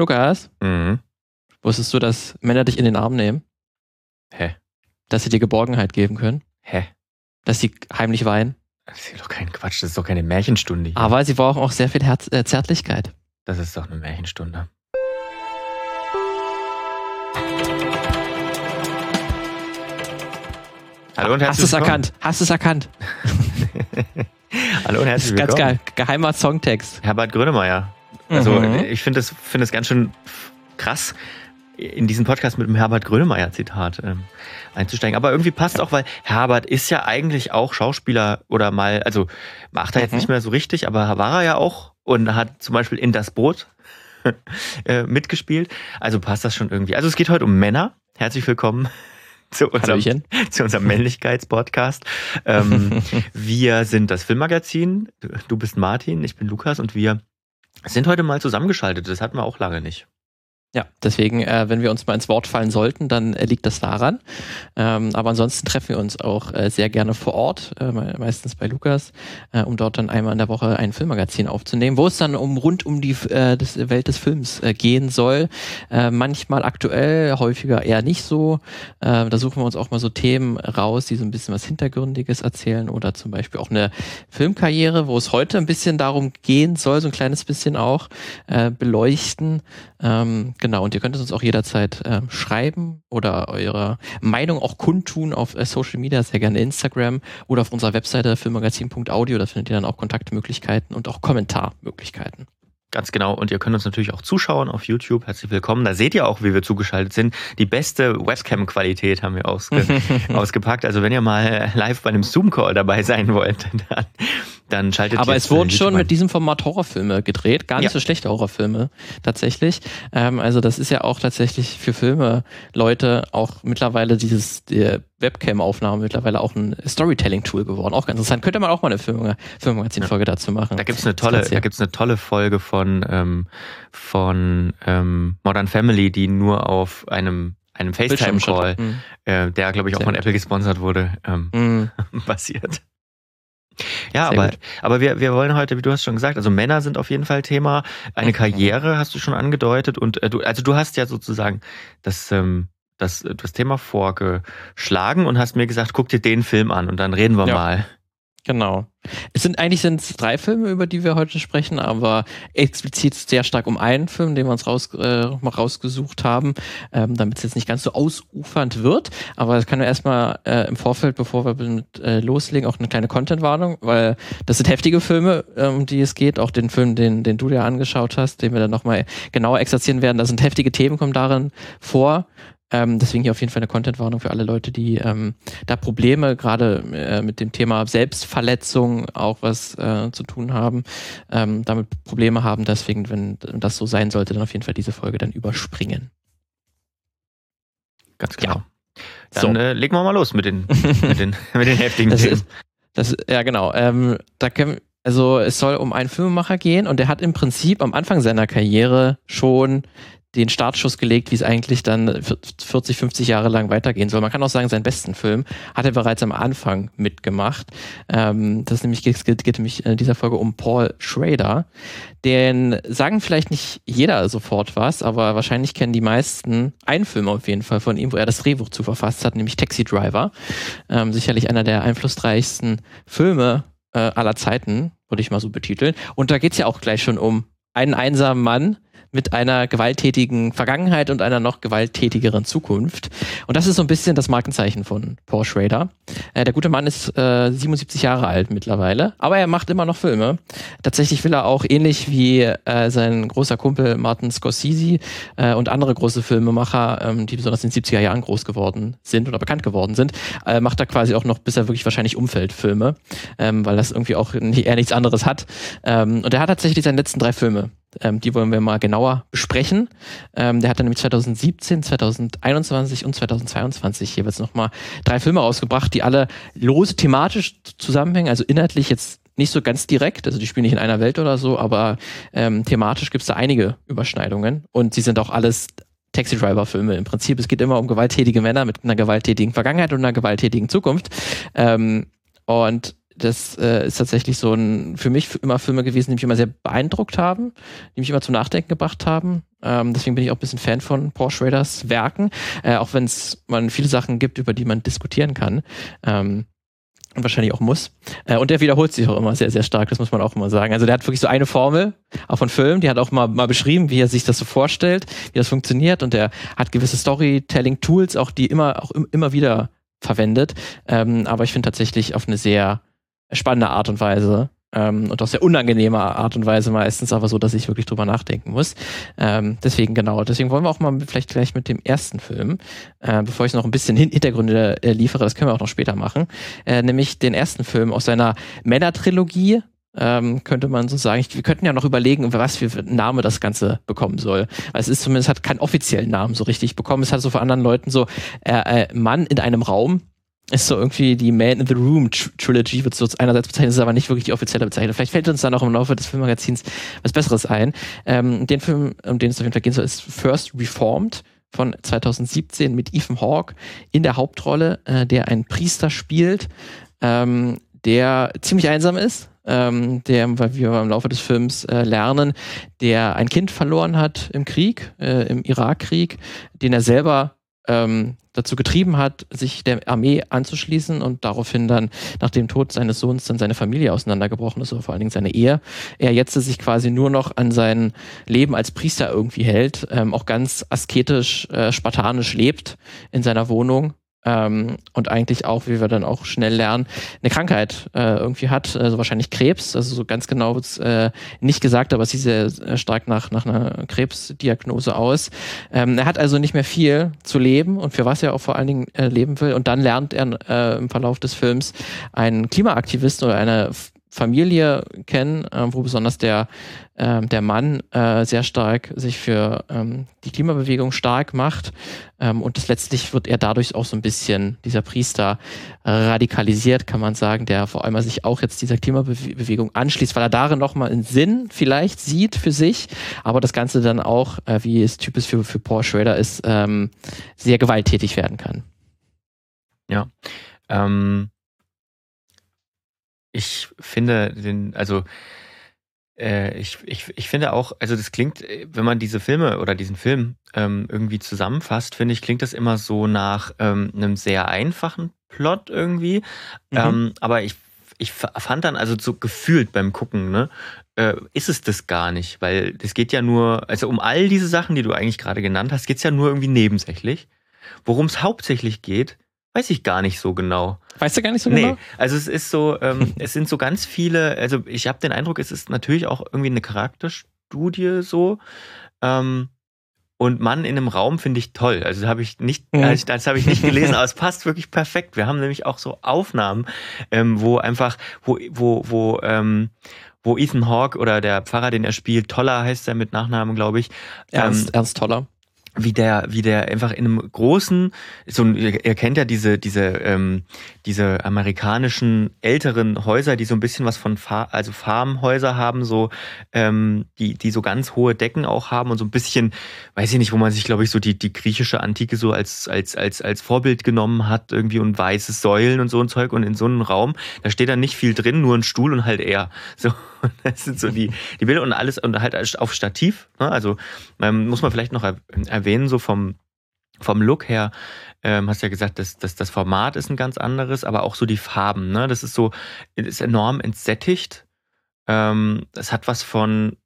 Lukas, Mhm. wusstest du, dass Männer dich in den Arm nehmen? Hä? Dass sie dir Geborgenheit geben können? Hä? Dass sie heimlich weinen? Das ist doch kein Quatsch, das ist doch keine Märchenstunde. Hier. Aber sie brauchen auch sehr viel Herz äh, Zärtlichkeit. Das ist doch eine Märchenstunde. Hallo und Hast herzlich du es willkommen. erkannt? Hast du es erkannt? Hallo und herzlich ist ganz willkommen. geil. Geheimer Songtext. Herbert Grönemeyer. Also Mhm. ich finde es finde es ganz schön krass, in diesen Podcast mit dem Herbert Grönemeyer Zitat ähm, einzusteigen. Aber irgendwie passt auch, weil Herbert ist ja eigentlich auch Schauspieler oder mal, also macht er jetzt Mhm. nicht mehr so richtig, aber war er ja auch und hat zum Beispiel in das Boot äh, mitgespielt. Also passt das schon irgendwie. Also es geht heute um Männer. Herzlich willkommen zu unserem Hallöchen. zu unserem Männlichkeitspodcast. Ähm, wir sind das Filmmagazin. Du bist Martin, ich bin Lukas und wir sind heute mal zusammengeschaltet. Das hatten wir auch lange nicht. Ja, deswegen, äh, wenn wir uns mal ins Wort fallen sollten, dann äh, liegt das daran. Ähm, aber ansonsten treffen wir uns auch äh, sehr gerne vor Ort, äh, me- meistens bei Lukas, äh, um dort dann einmal in der Woche ein Filmmagazin aufzunehmen, wo es dann um rund um die äh, des, Welt des Films gehen soll. Manchmal aktuell, häufiger eher nicht so. Da suchen wir uns auch mal so Themen raus, die so ein bisschen was Hintergründiges erzählen oder zum Beispiel auch eine Filmkarriere, wo es heute ein bisschen darum gehen soll, so ein kleines bisschen auch beleuchten. Ähm, genau, und ihr könnt es uns auch jederzeit ähm, schreiben oder eure Meinung auch kundtun auf äh, Social Media, sehr gerne Instagram oder auf unserer Webseite filmmagazin.audio. Da findet ihr dann auch Kontaktmöglichkeiten und auch Kommentarmöglichkeiten. Ganz genau. Und ihr könnt uns natürlich auch zuschauen auf YouTube. Herzlich willkommen. Da seht ihr auch, wie wir zugeschaltet sind. Die beste Webcam-Qualität haben wir ausge ausgepackt. Also wenn ihr mal live bei einem Zoom-Call dabei sein wollt, dann, dann schaltet Aber es wurden schon mit diesem Format Horrorfilme gedreht, gar nicht Ja. so schlechte Horrorfilme tatsächlich. Ähm, also das ist ja auch tatsächlich für Filme Leute auch mittlerweile dieses die Webcam-Aufnahme mittlerweile auch ein Storytelling-Tool geworden. Auch ganz interessant. Könnte man auch mal eine Film Filmmagazin-Folge dazu machen. Da gibt's eine Das tolle, ja. da gibt's eine tolle Folge von ähm, von ähm, Modern Family, die nur auf einem einem FaceTime-Call, Bildschirmschutz. äh, der glaube ich auch Sehr von gut. Apple gesponsert wurde, ähm, Mhm. basiert. Ja, Sehr aber, gut. aber wir, wir wollen heute, wie du hast schon gesagt, also Männer sind auf jeden Fall Thema. Eine Mhm. Karriere hast du schon angedeutet und äh, du, also du hast ja sozusagen das, ähm, das, das Thema vorgeschlagen und hast mir gesagt, guck dir den Film an und dann reden wir Ja. mal. Genau. Es sind eigentlich sind es drei Filme, über die wir heute sprechen, aber explizit sehr stark um einen Film, den wir uns raus, äh, mal rausgesucht haben, ähm, damit es jetzt nicht ganz so ausufernd wird. Aber das kann wir erstmal äh, im Vorfeld, bevor wir mit äh, loslegen, auch eine kleine Content-Warnung, weil das sind heftige Filme, äh, um die es geht. Auch den Film, den, den du dir angeschaut hast, den wir dann nochmal genauer exerzieren werden. Da sind heftige Themen, kommen darin vor. Ähm, deswegen hier auf jeden Fall eine Content-Warnung für alle Leute, die ähm, da Probleme gerade äh, mit dem Thema Selbstverletzung auch was äh, zu tun haben, ähm, damit Probleme haben. Deswegen, wenn das so sein sollte, dann auf jeden Fall diese Folge dann überspringen. Ganz Ja. genau. Dann So. äh, legen wir mal los mit den, mit den, mit den heftigen Das Themen. ist, das, ja, genau. Ähm, da können, also es soll um einen Filmemacher gehen und der hat im Prinzip am Anfang seiner Karriere schon den Startschuss gelegt, wie es eigentlich dann 40, 50 Jahre lang weitergehen soll. Man kann auch sagen, seinen besten Film hat er bereits am Anfang mitgemacht. Ähm, das nämlich geht, geht, geht nämlich in dieser Folge um Paul Schrader. Den sagen vielleicht nicht jeder sofort was, aber wahrscheinlich kennen die meisten einen Film auf jeden Fall von ihm, wo er das Drehbuch zu verfasst hat, nämlich Taxi Driver. Ähm, sicherlich einer der einflussreichsten Filme äh, aller Zeiten, würde ich mal so betiteln. Und da geht's ja auch gleich schon um einen einsamen Mann mit einer gewalttätigen Vergangenheit und einer noch gewalttätigeren Zukunft. Und das ist so ein bisschen das Markenzeichen von Paul Schrader. Äh, der gute Mann ist äh, 77 Jahre alt mittlerweile, aber er macht immer noch Filme. Tatsächlich will er auch ähnlich wie äh, sein großer Kumpel Martin Scorsese äh, und andere große Filmemacher, ähm, die besonders in den 70er Jahren groß geworden sind oder bekannt geworden sind, äh, macht er quasi auch noch, bis er wirklich wahrscheinlich Umfeldfilme, ähm, weil das irgendwie auch nicht, er nichts anderes hat. Ähm, und er hat tatsächlich seine letzten drei Filme ähm, die wollen wir mal genauer besprechen. Ähm, der hat dann nämlich 2017, 2021 und 2022 jeweils nochmal drei Filme rausgebracht, die alle lose thematisch zusammenhängen, also inhaltlich jetzt nicht so ganz direkt, also die spielen nicht in einer Welt oder so, aber ähm, thematisch gibt es da einige Überschneidungen und sie sind auch alles Taxi Driver Filme. Im Prinzip, es geht immer um gewalttätige Männer mit einer gewalttätigen Vergangenheit und einer gewalttätigen Zukunft. Ähm, und das äh, ist tatsächlich so ein, für mich immer Filme gewesen, die mich immer sehr beeindruckt haben, die mich immer zum Nachdenken gebracht haben. Ähm, deswegen bin ich auch ein bisschen Fan von Paul Schraders Werken, äh, auch wenn es man viele Sachen gibt, über die man diskutieren kann. Ähm, und wahrscheinlich auch muss. Äh, und der wiederholt sich auch immer sehr, sehr stark, das muss man auch immer sagen. Also der hat wirklich so eine Formel, auch von Filmen, die hat auch mal, mal beschrieben, wie er sich das so vorstellt, wie das funktioniert und der hat gewisse Storytelling-Tools, auch die immer, auch immer wieder verwendet. Ähm, aber ich finde tatsächlich auf eine sehr spannende Art und Weise ähm, und auf sehr unangenehme Art und Weise meistens, aber so, dass ich wirklich drüber nachdenken muss. Ähm, deswegen genau, deswegen wollen wir auch mal vielleicht gleich mit dem ersten Film, äh, bevor ich noch ein bisschen Hintergründe äh, liefere, das können wir auch noch später machen, äh, nämlich den ersten Film aus seiner Männertrilogie, ähm, könnte man so sagen. Ich, wir könnten ja noch überlegen, was für Name das Ganze bekommen soll. Weil es ist zumindest hat keinen offiziellen Namen so richtig bekommen. Es hat so von anderen Leuten so äh, äh, Mann in einem Raum ist so irgendwie die Man in the Room Trilogy, wird so einerseits bezeichnet, ist aber nicht wirklich die offizielle Bezeichnung. Vielleicht fällt uns dann auch im Laufe des Filmmagazins was Besseres ein. Ähm, den Film, um den es auf jeden Fall gehen soll, ist First Reformed von 2017 mit Ethan Hawke in der Hauptrolle, äh, der einen Priester spielt, ähm, der ziemlich einsam ist, ähm, der, weil wir im Laufe des Films äh, lernen, der ein Kind verloren hat im Krieg, äh, im Irakkrieg, den er selber ähm, dazu getrieben hat, sich der Armee anzuschließen und daraufhin dann nach dem Tod seines Sohns dann seine Familie auseinandergebrochen ist, oder vor allen Dingen seine Ehe. Er jetzt sich quasi nur noch an sein Leben als Priester irgendwie hält, ähm, auch ganz asketisch, äh, spartanisch lebt in seiner Wohnung ähm, und eigentlich auch, wie wir dann auch schnell lernen, eine Krankheit äh, irgendwie hat, also wahrscheinlich Krebs, also so ganz genau wird's äh, nicht gesagt, aber es sieht sehr, sehr stark nach, nach einer Krebsdiagnose aus. Ähm, er hat also nicht mehr viel zu leben und für was er auch vor allen Dingen äh, leben will und dann lernt er äh, im Verlauf des Films einen Klimaaktivisten oder eine Familie kennen, äh, wo besonders der, äh, der Mann äh, sehr stark sich für ähm, die Klimabewegung stark macht. Ähm, und das letztlich wird er dadurch auch so ein bisschen, dieser Priester, radikalisiert, kann man sagen, der vor allem sich auch jetzt dieser Klimabewegung anschließt, weil er darin nochmal einen Sinn vielleicht sieht für sich, aber das Ganze dann auch, äh, wie es typisch für, für Paul Schrader ist, ähm, sehr gewalttätig werden kann. Ja. Ähm ich finde den, also äh, ich, ich, ich finde auch, also das klingt, wenn man diese Filme oder diesen Film ähm, irgendwie zusammenfasst, finde ich, klingt das immer so nach ähm, einem sehr einfachen Plot irgendwie. Mhm. Ähm, aber ich, ich fand dann, also so gefühlt beim Gucken, ne, äh, ist es das gar nicht, weil es geht ja nur, also um all diese Sachen, die du eigentlich gerade genannt hast, geht es ja nur irgendwie nebensächlich. Worum es hauptsächlich geht, weiß ich gar nicht so genau. Weißt du gar nicht so genau? Nee, also es ist so, ähm, es sind so ganz viele, also ich habe den Eindruck, es ist natürlich auch irgendwie eine Charakterstudie so. Ähm, und Mann in einem Raum finde ich toll. Also das habe ich nicht, mhm. also das habe ich nicht gelesen, aber es passt wirklich perfekt. Wir haben nämlich auch so Aufnahmen, ähm, wo einfach, wo, wo, wo, ähm, wo Ethan Hawke oder der Pfarrer, den er spielt, Toller heißt er mit Nachnamen, glaube ich. Ernst, ähm, Ernst Toller wie der, wie der einfach in einem großen, so ihr kennt ja diese, diese, ähm, diese amerikanischen älteren Häuser, die so ein bisschen was von Fa also Farmhäuser haben, so ähm, die, die so ganz hohe Decken auch haben und so ein bisschen, weiß ich nicht, wo man sich, glaube ich, so die, die griechische Antike so als, als, als, als Vorbild genommen hat, irgendwie und weiße Säulen und so ein Zeug und in so einem Raum, da steht dann nicht viel drin, nur ein Stuhl und halt er. So, das sind so die, die Bilder und alles und halt auf Stativ. Ne? Also ähm, muss man vielleicht noch erwähnen, so vom, vom Look her, ähm, hast ja gesagt, dass, dass das Format ist ein ganz anderes, aber auch so die Farben. Ne? Das ist so, ist enorm entsättigt. Ähm, es hat was von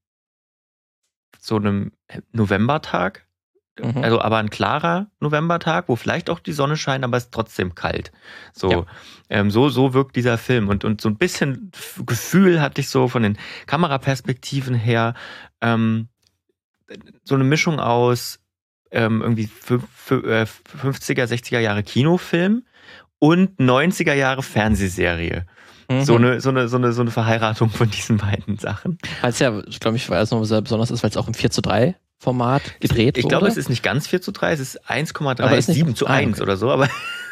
so einem Novembertag. Mhm. Also aber ein klarer Novembertag, wo vielleicht auch die Sonne scheint, aber es ist trotzdem kalt. So, ja. ähm, so, so wirkt dieser Film. Und, und so ein bisschen Gefühl hatte ich so von den Kameraperspektiven her. Ähm, so eine Mischung aus ähm, irgendwie 50er, 60er äh, Jahre Kinofilm und 90er Jahre Fernsehserie. Mhm. So, eine, so, eine, so, eine, so eine Verheiratung von diesen beiden Sachen. Weil es ja, ich glaube, ich weiß noch, besonders ist, weil es auch im 4 zu 3 Format gedreht ich, ich glaube, es ist nicht ganz 4 zu 3, es ist 1,37 zu 1 ah, okay. oder so, aber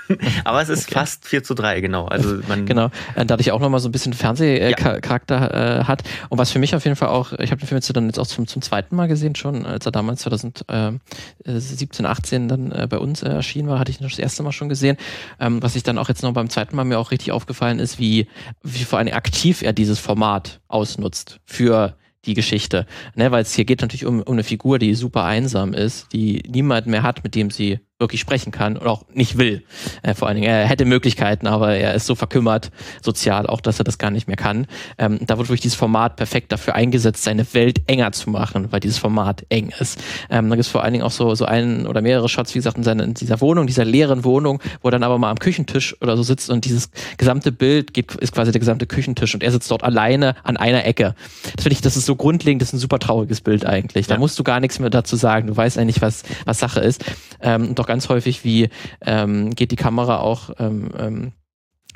Aber es ist okay. fast 4 zu 3, genau. Also man genau, äh, dadurch auch nochmal so ein bisschen Fernsehcharakter ja. äh, hat. Und was für mich auf jeden Fall auch, ich habe den Film jetzt dann jetzt auch zum, zum zweiten Mal gesehen schon, als er damals 2017, 18 dann äh, bei uns erschienen war, hatte ich ihn das erste Mal schon gesehen. Ähm, was ich dann auch jetzt noch beim zweiten Mal mir auch richtig aufgefallen ist, wie, wie vor allem aktiv er dieses Format ausnutzt für die Geschichte. Ne, weil es hier geht natürlich um, um eine Figur, die super einsam ist, die niemand mehr hat, mit dem sie wirklich sprechen kann und auch nicht will. Äh, vor allen Dingen, er hätte Möglichkeiten, aber er ist so verkümmert sozial auch, dass er das gar nicht mehr kann. Ähm, da wird wirklich dieses Format perfekt dafür eingesetzt, seine Welt enger zu machen, weil dieses Format eng ist. Ähm, da gibt es vor allen Dingen auch so, so einen oder mehrere Shots, wie gesagt, in, seiner, in dieser Wohnung, dieser leeren Wohnung, wo er dann aber mal am Küchentisch oder so sitzt und dieses gesamte Bild geht, ist quasi der gesamte Küchentisch und er sitzt dort alleine an einer Ecke. Das finde ich, das ist so grundlegend, das ist ein super trauriges Bild eigentlich. Da ja. musst du gar nichts mehr dazu sagen. Du weißt eigentlich, was, was Sache ist. Ähm, doch ganz häufig, wie ähm, geht die Kamera auch ähm, ähm,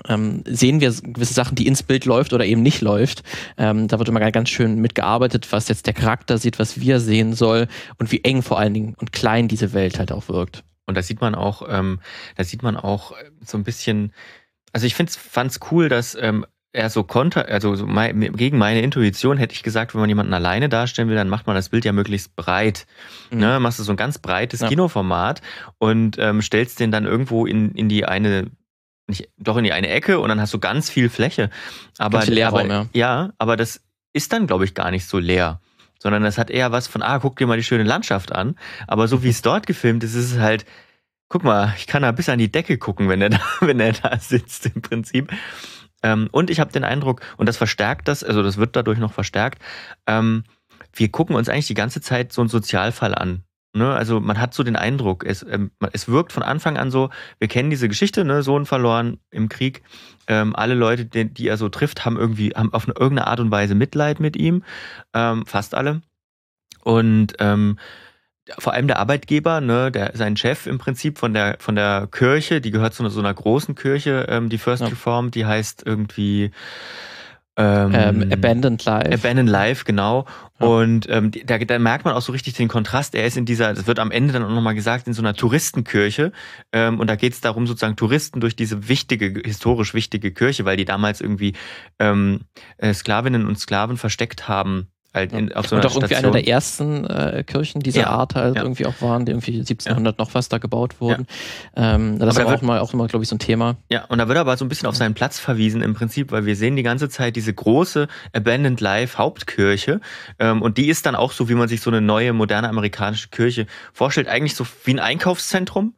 ähm, sehen wir gewisse Sachen, die ins Bild läuft oder eben nicht läuft. Ähm, da wird immer ganz schön mitgearbeitet, was jetzt der Charakter sieht, was wir sehen soll und wie eng vor allen Dingen und klein diese Welt halt auch wirkt. Und da sieht man auch, ähm, da sieht man auch so ein bisschen, also ich fand es cool, dass ähm, eher so konter, also so mein, gegen meine Intuition hätte ich gesagt, wenn man jemanden alleine darstellen will, dann macht man das Bild ja möglichst breit. Mhm. Ne? Machst du so ein ganz breites ja. Kinoformat und ähm, stellst den dann irgendwo in, in die eine nicht, doch in die eine Ecke und dann hast du ganz viel Fläche. Aber, viel Leerraum, aber ja. ja, aber das ist dann, glaube ich, gar nicht so leer. Sondern das hat eher was von, ah, guck dir mal die schöne Landschaft an. Aber so wie es dort gefilmt ist, ist es halt, guck mal, ich kann da bis an die Decke gucken, wenn er da, wenn er da sitzt im Prinzip. Ähm, und ich habe den Eindruck, und das verstärkt das, also das wird dadurch noch verstärkt, ähm, wir gucken uns eigentlich die ganze Zeit so einen Sozialfall an. Ne? Also man hat so den Eindruck, es, ähm, es wirkt von Anfang an so, wir kennen diese Geschichte, ne? Sohn verloren im Krieg. Ähm, alle Leute, die, die, er so trifft, haben irgendwie, haben auf eine, irgendeine Art und Weise Mitleid mit ihm. Ähm, fast alle. Und ähm, vor allem der Arbeitgeber, ne, der, sein Chef im Prinzip von der, von der Kirche, die gehört zu einer, so einer großen Kirche, ähm, die First ja. Reformed, die heißt irgendwie ähm, ähm, Abandoned Life. Abandoned Life, genau. Ja. Und ähm, da, da merkt man auch so richtig den Kontrast. Er ist in dieser, das wird am Ende dann auch nochmal gesagt, in so einer Touristenkirche. Ähm, und da geht es darum, sozusagen Touristen durch diese wichtige, historisch wichtige Kirche, weil die damals irgendwie ähm, äh, Sklavinnen und Sklaven versteckt haben Halt in, auf so und auch irgendwie eine der ersten äh, Kirchen dieser ja. Art halt ja. irgendwie auch waren, die irgendwie 1700 ja. noch was da gebaut wurden. Ähm, das ist auch, mal, auch immer, glaube ich, so ein Thema. Ja, und da wird aber so ein bisschen auf seinen Platz verwiesen im Prinzip, weil wir sehen die ganze Zeit diese große Abandoned Life Hauptkirche ähm, und die ist dann auch so, wie man sich so eine neue, moderne amerikanische Kirche vorstellt, eigentlich so wie ein Einkaufszentrum,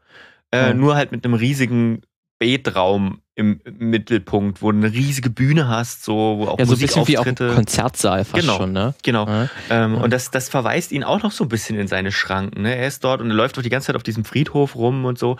äh, nur halt mit einem riesigen Betraum im Mittelpunkt, wo du eine riesige Bühne hast, so wo auch ja, so ein bisschen wie auch ein Konzertsaal fast genau, schon, ne? Genau. Ja. Ähm, ja. Und das, das verweist ihn auch noch so ein bisschen in seine Schranken. Ne? Er ist dort und er läuft doch die ganze Zeit auf diesem Friedhof rum und so.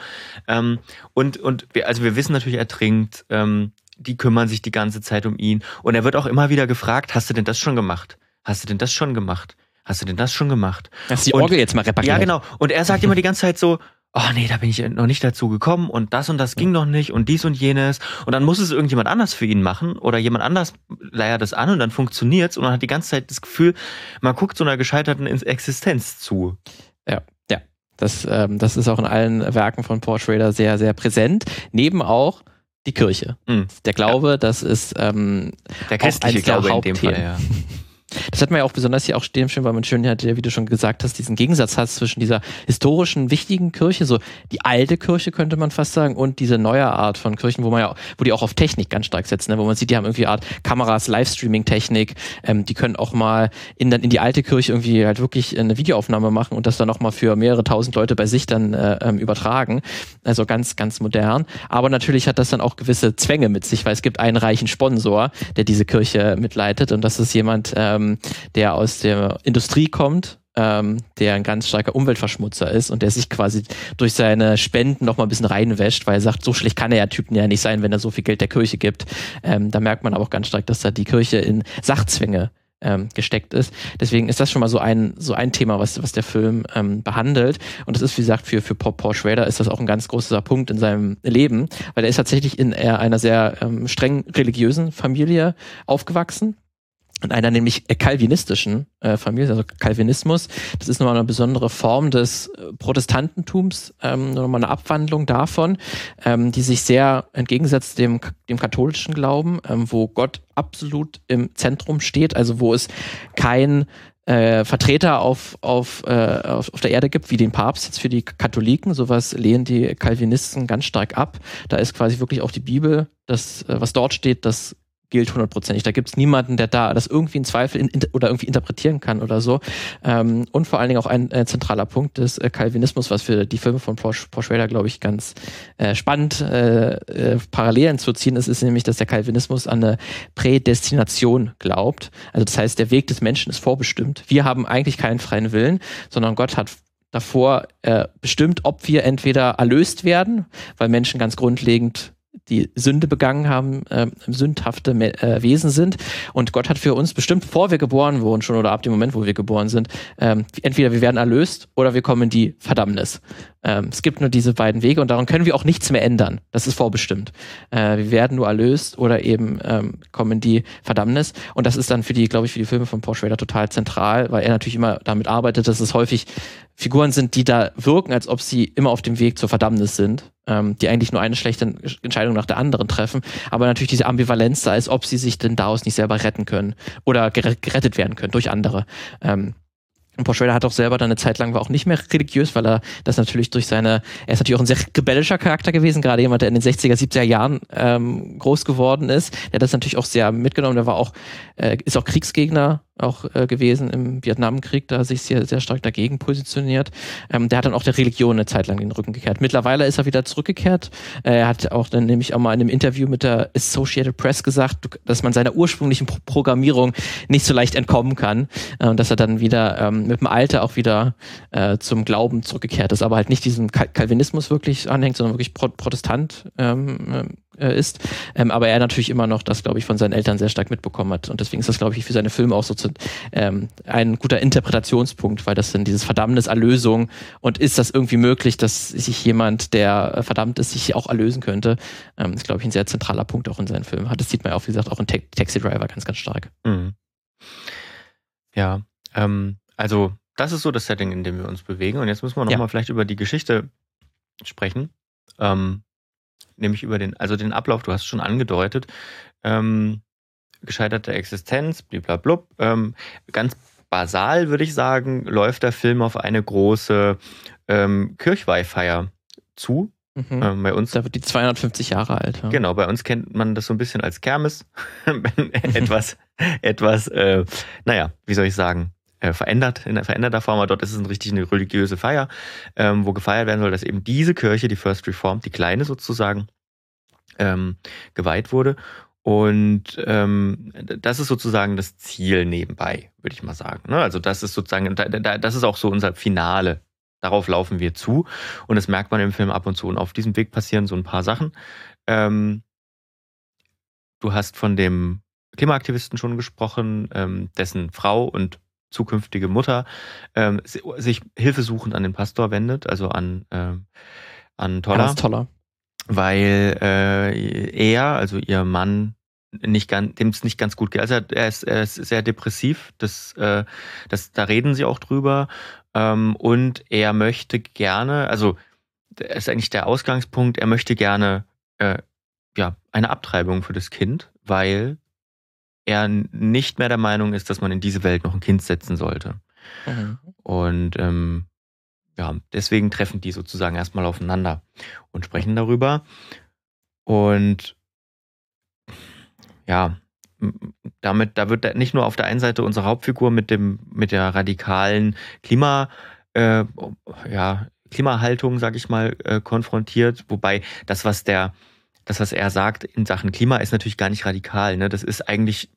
Ähm, und und wir, also wir wissen natürlich, er trinkt. Ähm, die kümmern sich die ganze Zeit um ihn. Und er wird auch immer wieder gefragt: Hast du denn das schon gemacht? Hast du denn das schon gemacht? Hast du denn das schon gemacht? Hast du die Orgel jetzt mal repariert? Ja, genau. Und er sagt immer die ganze Zeit so, oh nee, da bin ich noch nicht dazu gekommen und das und das ging noch nicht und dies und jenes. Und dann muss es irgendjemand anders für ihn machen oder jemand anders leiert das an und dann funktioniert's und man hat die ganze Zeit das Gefühl, man guckt so einer gescheiterten Existenz zu. Ja, ja. Das, ähm, das ist auch in allen Werken von Paul Schrader sehr, sehr präsent. Neben auch die Kirche. Mhm. Der Glaube, ja. das ist ähm, der christliche Glaube in dem Fall, ja. Das hat man ja auch besonders hier auch stehen schön, weil man schön hat, wie du schon gesagt hast, diesen Gegensatz hat zwischen dieser historischen, wichtigen Kirche, so die alte Kirche könnte man fast sagen, und diese neue Art von Kirchen, wo man ja, wo die auch auf Technik ganz stark setzen, ne? wo man sieht, die haben irgendwie Art Kameras, Livestreaming-Technik, ähm, die können auch mal in, in die alte Kirche irgendwie halt wirklich eine Videoaufnahme machen und das dann auch mal für mehrere tausend Leute bei sich dann äh, ähm, übertragen. Also ganz, ganz modern. Aber natürlich hat das dann auch gewisse Zwänge mit sich, weil es gibt einen reichen Sponsor, der diese Kirche mitleitet und das ist jemand, äh, ähm, der aus der Industrie kommt, ähm, der ein ganz starker Umweltverschmutzer ist und der sich quasi durch seine Spenden noch mal ein bisschen reinwäscht, weil er sagt, so schlecht kann er ja Typen ja nicht sein, wenn er so viel Geld der Kirche gibt. Ähm, da merkt man aber auch ganz stark, dass da die Kirche in Sachzwänge ähm, gesteckt ist. Deswegen ist das schon mal so ein, so ein Thema, was, was der Film ähm, behandelt. Und das ist, wie gesagt, für, für Paul Schrader ist das auch ein ganz großer Punkt in seinem Leben, weil er ist tatsächlich in einer sehr ähm, streng religiösen Familie aufgewachsen in einer nämlich calvinistischen äh, Familie, also Calvinismus. Das ist nochmal eine besondere Form des äh, Protestantentums, ähm, nochmal eine Abwandlung davon, ähm, die sich sehr entgegensetzt dem, dem katholischen Glauben, ähm, wo Gott absolut im Zentrum steht, also wo es kein äh, Vertreter auf, auf, äh, auf, auf der Erde gibt, wie den Papst jetzt für die Katholiken. Sowas lehnen die Calvinisten ganz stark ab. Da ist quasi wirklich auch die Bibel, das, äh, was dort steht, das gilt hundertprozentig. Da gibt es niemanden, der da das irgendwie in Zweifel in, oder irgendwie interpretieren kann oder so. Ähm, und vor allen Dingen auch ein äh, zentraler Punkt des äh, Calvinismus, was für die Filme von Paul, Paul glaube ich, ganz äh, spannend äh, äh, Parallelen zu ziehen ist, ist nämlich, dass der Calvinismus an eine Prädestination glaubt. Also das heißt, der Weg des Menschen ist vorbestimmt. Wir haben eigentlich keinen freien Willen, sondern Gott hat davor äh, bestimmt, ob wir entweder erlöst werden, weil Menschen ganz grundlegend die Sünde begangen haben, äh, sündhafte äh, Wesen sind. Und Gott hat für uns bestimmt, bevor wir geboren wurden schon oder ab dem Moment, wo wir geboren sind, ähm, entweder wir werden erlöst oder wir kommen in die Verdammnis. Ähm, es gibt nur diese beiden Wege und daran können wir auch nichts mehr ändern. Das ist vorbestimmt. Äh, wir werden nur erlöst oder eben ähm, kommen in die Verdammnis. Und das ist dann für die, glaube ich, für die Filme von Paul Schrader total zentral, weil er natürlich immer damit arbeitet, dass es häufig Figuren sind, die da wirken, als ob sie immer auf dem Weg zur Verdammnis sind, ähm, die eigentlich nur eine schlechte Entscheidung nach der anderen treffen, aber natürlich diese Ambivalenz da ist, ob sie sich denn daraus nicht selber retten können oder gerettet werden können durch andere. Ähm, und Paul Schrader hat auch selber dann eine Zeit lang war auch nicht mehr religiös, weil er das natürlich durch seine, er ist natürlich auch ein sehr rebellischer Charakter gewesen, gerade jemand, der in den 60er, 70er Jahren ähm, groß geworden ist. Der hat das natürlich auch sehr mitgenommen. Der war auch, äh, ist auch Kriegsgegner auch äh, gewesen im Vietnamkrieg, da sich sehr, sehr stark dagegen positioniert. Ähm, der hat dann auch der Religion eine Zeit lang den Rücken gekehrt. Mittlerweile ist er wieder zurückgekehrt. Äh, er hat auch dann nämlich auch mal in einem Interview mit der Associated Press gesagt, dass man seiner ursprünglichen Pro Programmierung nicht so leicht entkommen kann äh, und dass er dann wieder ähm, mit dem Alter auch wieder äh, zum Glauben zurückgekehrt ist, aber halt nicht diesem Calvinismus wirklich anhängt, sondern wirklich Pro Protestant ähm, äh, ist. Ähm, aber er natürlich immer noch das, glaube ich, von seinen Eltern sehr stark mitbekommen hat. Und deswegen ist das, glaube ich, für seine Filme auch so zu, ähm, ein guter Interpretationspunkt, weil das dann dieses Verdammnis Erlösung und ist das irgendwie möglich, dass sich jemand, der verdammt ist, sich auch erlösen könnte, ähm, ist, glaube ich, ein sehr zentraler Punkt auch in seinen Filmen. Das sieht man ja auch, wie gesagt, auch in Taxi Driver ganz, ganz stark. Mhm. Ja, ähm, also das ist so das Setting, in dem wir uns bewegen. Und jetzt müssen wir nochmal ja. vielleicht über die Geschichte sprechen. Ähm, nämlich über den, also den Ablauf, du hast schon angedeutet, ähm, gescheiterte Existenz, blablabla. Ähm, ganz basal würde ich sagen, läuft der Film auf eine große ähm, Kirchweihfeier zu. Mhm. Ähm, bei uns. Da wird die 250 Jahre alt. Ja. Genau, bei uns kennt man das so ein bisschen als Kermes. etwas, etwas, äh, naja, wie soll ich sagen, äh, verändert, in veränderter Form, aber dort ist es eine richtig eine religiöse Feier, ähm, wo gefeiert werden soll, dass eben diese Kirche, die First Reformed, die kleine sozusagen, ähm, geweiht wurde. Und ähm, das ist sozusagen das Ziel nebenbei, würde ich mal sagen. Ne? Also das ist sozusagen, das ist auch so unser Finale. Darauf laufen wir zu. Und das merkt man im Film ab und zu. Und auf diesem Weg passieren so ein paar Sachen. Ähm, du hast von dem Klimaaktivisten schon gesprochen, ähm, dessen Frau und zukünftige Mutter ähm, sich hilfesuchend an den Pastor wendet, also an, ähm, an Toller. Ganz Toller. Weil äh, er, also ihr Mann, nicht ganz, dem es nicht ganz gut geht. Also er ist, er ist sehr depressiv, das, äh, das, da reden sie auch drüber. Ähm, und er möchte gerne, also das ist eigentlich der Ausgangspunkt, er möchte gerne äh, ja, eine Abtreibung für das Kind, weil er nicht mehr der Meinung ist, dass man in diese Welt noch ein Kind setzen sollte. Mhm. Und ähm, ja, deswegen treffen die sozusagen erstmal aufeinander und sprechen darüber. Und ja, damit, da wird nicht nur auf der einen Seite unsere Hauptfigur mit dem, mit der radikalen Klima, äh, ja, Klimahaltung, sag ich mal, äh, konfrontiert, wobei das, was der, das, was er sagt in Sachen Klima, ist natürlich gar nicht radikal. Ne? Das ist eigentlich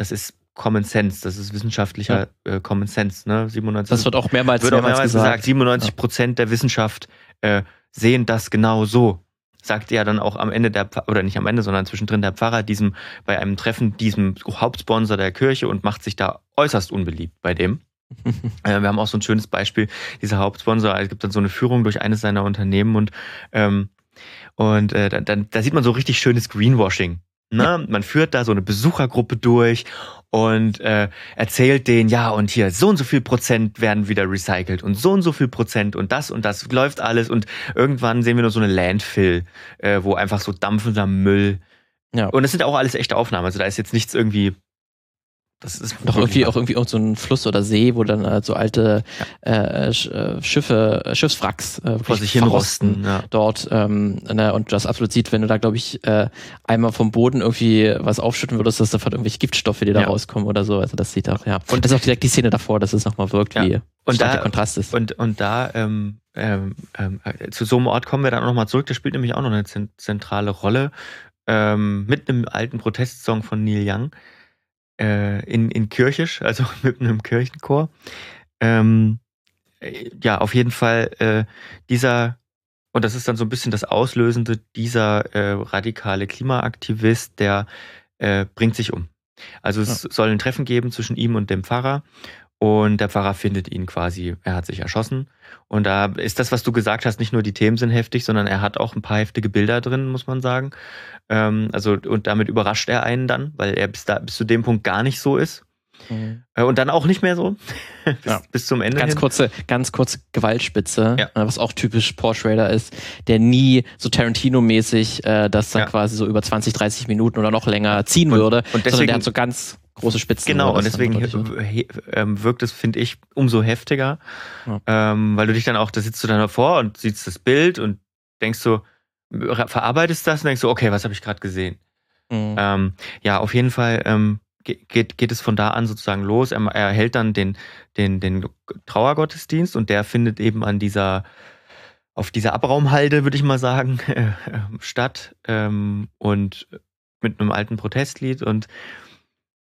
das ist Common Sense, das ist wissenschaftlicher ja. äh, Common Sense. Ne? 97, das wird auch mehrmals, wird auch mehrmals gesagt. gesagt. 97 Prozent ja. der Wissenschaft äh, sehen das genau so. Sagt ja dann auch am Ende der, oder nicht am Ende, sondern zwischendrin der Pfarrer diesem, bei einem Treffen diesem Hauptsponsor der Kirche und macht sich da äußerst unbeliebt bei dem. äh, wir haben auch so ein schönes Beispiel, dieser Hauptsponsor, es gibt dann so eine Führung durch eines seiner Unternehmen und, ähm, und äh, dann, da sieht man so richtig schönes Greenwashing. Ne? Man führt da so eine Besuchergruppe durch und äh, erzählt denen, ja, und hier so und so viel Prozent werden wieder recycelt und so und so viel Prozent und das und das läuft alles und irgendwann sehen wir nur so eine Landfill, äh, wo einfach so dampfender Müll. Ja. Und das sind auch alles echte Aufnahmen. Also da ist jetzt nichts irgendwie Das ist doch irgendwie auch irgendwie so ein Fluss oder See, wo dann äh, so alte ja. äh, äh Schiffe, äh, Schiffswracks äh, vor sich hin rosten ja. dort ähm, ne, und das absolut sieht, wenn du da glaube ich äh, einmal vom Boden irgendwie was aufschütten würdest, dass da irgendwelche Giftstoffe, die da ja. rauskommen oder so. Also das sieht auch ja. Und das ist auch direkt die Szene davor, dass es nochmal wirkt, wie und da, der Kontrast ist. Und und da ähm, ähm, ähm, zu so einem Ort kommen wir dann auch nochmal zurück. Das spielt nämlich auch noch eine zentrale Rolle ähm, mit einem alten Protestsong von Neil Young äh, in, in Kirchisch, also mit einem Kirchenchor. Ähm, äh, ja, auf jeden Fall äh, dieser, und das ist dann so ein bisschen das Auslösende, dieser äh, radikale Klimaaktivist, der äh, bringt sich um. Also es ja. soll ein Treffen geben zwischen ihm und dem Pfarrer und der Pfarrer findet ihn quasi, er hat sich erschossen. Und da ist das, was du gesagt hast, nicht nur die Themen sind heftig, sondern er hat auch ein paar heftige Bilder drin, muss man sagen. Ähm, also, und damit überrascht er einen dann, weil er bis, da, bis zu dem Punkt gar nicht so ist. Mhm. Äh, und dann auch nicht mehr so. bis, ja. bis, zum Ende. Ganz hin. kurze, ganz kurze Gewaltspitze, ja. Äh, was auch typisch Porsche Raider ist, der nie so Tarantino-mäßig äh, das dann ja. quasi so über 20, 30 Minuten oder noch länger ziehen und, würde, und deswegen, sondern der hat so ganz große Spitzen. Genau, und deswegen ähm, wirkt es, finde ich, umso heftiger, ähm, weil du dich dann auch, da sitzt du dann davor und siehst das Bild und denkst so, verarbeitest das und denkst so, okay, was habe ich gerade gesehen? Mhm. Ähm, ja, auf jeden Fall ähm, geht, geht es von da an sozusagen los. Er, er hält dann den, den, den Trauergottesdienst und der findet eben an dieser auf dieser Abraumhalde, würde ich mal sagen, äh, statt ähm, und mit einem alten Protestlied und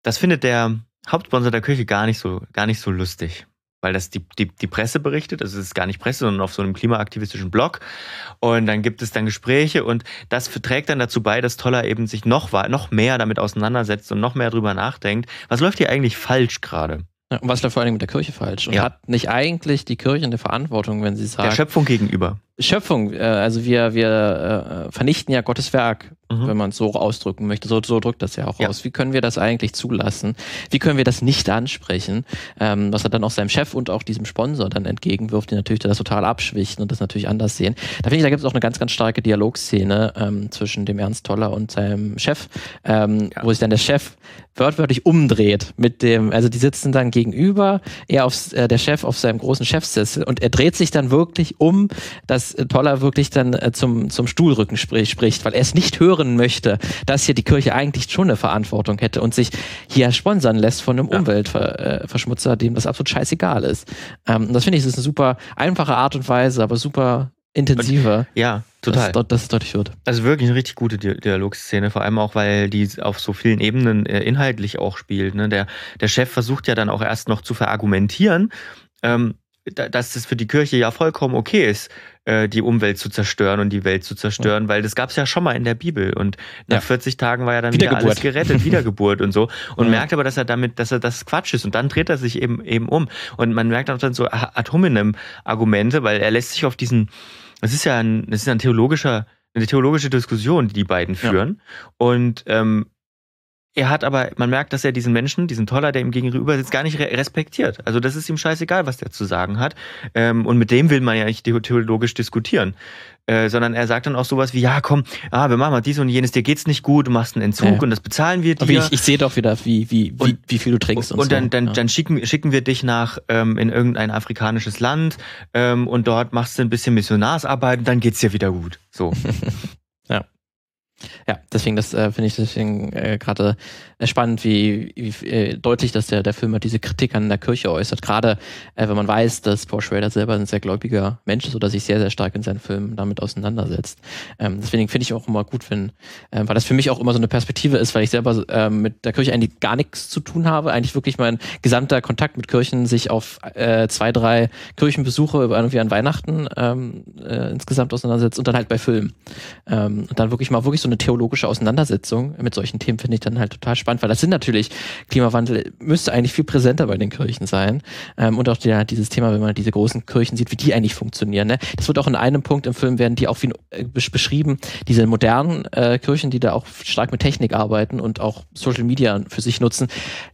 das findet der Hauptsponsor der Kirche gar nicht so, gar nicht so lustig. Weil das die, die, die Presse berichtet, also es ist gar nicht Presse, sondern auf so einem klimaaktivistischen Blog. Und dann gibt es dann Gespräche und das trägt dann dazu bei, dass Toller eben sich noch, noch mehr damit auseinandersetzt und noch mehr drüber nachdenkt. Was läuft hier eigentlich falsch gerade? Ja, und was läuft vor allem mit der Kirche falsch? Und ja. hat nicht eigentlich die Kirche eine Verantwortung, wenn sie sagt. Der Schöpfung gegenüber. Schöpfung, äh, also wir, wir äh, vernichten ja Gottes Werk, mhm. wenn man es so ausdrücken möchte. So, so drückt das ja auch ja. aus. Wie können wir das eigentlich zulassen? Wie können wir das nicht ansprechen? Ähm, was er dann auch seinem Chef und auch diesem Sponsor dann entgegenwirft, die natürlich das total abschwichten und das natürlich anders sehen. Da finde ich, da gibt es auch eine ganz, ganz starke Dialogszene ähm, zwischen dem Ernst Toller und seinem Chef, ähm, ja. wo sich dann der Chef wörtwörtlich umdreht mit dem, also die sitzen dann gegenüber, er auf, äh, der Chef auf seinem großen Chefsessel und er dreht sich dann wirklich um, dass Toller wirklich dann äh, zum, zum Stuhlrücken sprich, spricht, weil er es nicht hören möchte, dass hier die Kirche eigentlich schon eine Verantwortung hätte und sich hier sponsern lässt von einem ja. Umweltverschmutzer, dem das absolut scheißegal ist. Ähm, das finde ich, das ist eine super einfache Art und Weise, aber super intensiver. Und, ja, total. Dass, dass es deutlich wird. Also wirklich eine richtig gute Dialogszene, vor allem auch, weil die auf so vielen Ebenen äh, inhaltlich auch spielt. Ne? Der, der Chef versucht ja dann auch erst noch zu verargumentieren, ähm, dass es für die Kirche ja vollkommen okay ist, äh, die Umwelt zu zerstören und die Welt zu zerstören, ja. weil das gab es ja schon mal in der Bibel und nach ja. 40 Tagen war ja dann wieder alles gerettet, Wiedergeburt und so und ja. merkt aber, dass er damit, dass er das Quatsch ist und dann dreht er sich eben eben um und man merkt auch dann so ad hominem Argumente, weil er lässt sich auf diesen, es ist ja ein, es ist ein theologischer eine theologische Diskussion, die die beiden führen. Und ähm, er hat aber, man merkt, dass er diesen Menschen, diesen Toller, der ihm gegenüber sitzt, gar nicht respektiert. Also das ist ihm scheißegal, was der zu sagen hat. Ähm, und mit dem will man ja nicht theologisch diskutieren. Äh, sondern er sagt dann auch sowas wie, ja komm, ah, wir machen mal dies und jenes, dir geht's nicht gut, du machst einen Entzug ja. und das bezahlen wir dir. Aber ich, ich sehe doch wieder, wie, wie, wie, wie viel du trinkst und, und so. dann, dann, ja. dann schicken, schicken wir dich nach ähm, in irgendein afrikanisches Land ähm, und dort machst du ein bisschen Missionarsarbeit und dann geht's dir wieder gut. So. ja. Deswegen, das äh, finde ich deswegen äh, gerade spannend, wie, wie äh, deutlich, dass der, der Film halt diese Kritik an der Kirche äußert. Gerade äh, wenn man weiß, dass Paul Schrader selber ein sehr gläubiger Mensch ist oder sich sehr, sehr stark in seinen Filmen damit auseinandersetzt. Ähm, deswegen finde ich auch immer gut, wenn, äh, weil das für mich auch immer so eine Perspektive ist, weil ich selber äh, mit der Kirche eigentlich gar nichts zu tun habe. Eigentlich wirklich mein gesamter Kontakt mit Kirchen sich auf äh, zwei, drei Kirchenbesuche irgendwie an Weihnachten ähm, äh, insgesamt auseinandersetzt und dann halt bei Filmen. Ähm, und dann wirklich mal wirklich so eine theologische Auseinandersetzung mit solchen Themen finde ich dann halt total spannend, weil das sind natürlich, Klimawandel müsste eigentlich viel präsenter bei den Kirchen sein. Ähm, und auch die, dieses Thema, wenn man diese großen Kirchen sieht, wie die eigentlich funktionieren. Ne? Das wird auch in einem Punkt im Film werden die auch wie, äh, beschrieben, diese modernen äh, Kirchen, die da auch stark mit Technik arbeiten und auch Social Media für sich nutzen,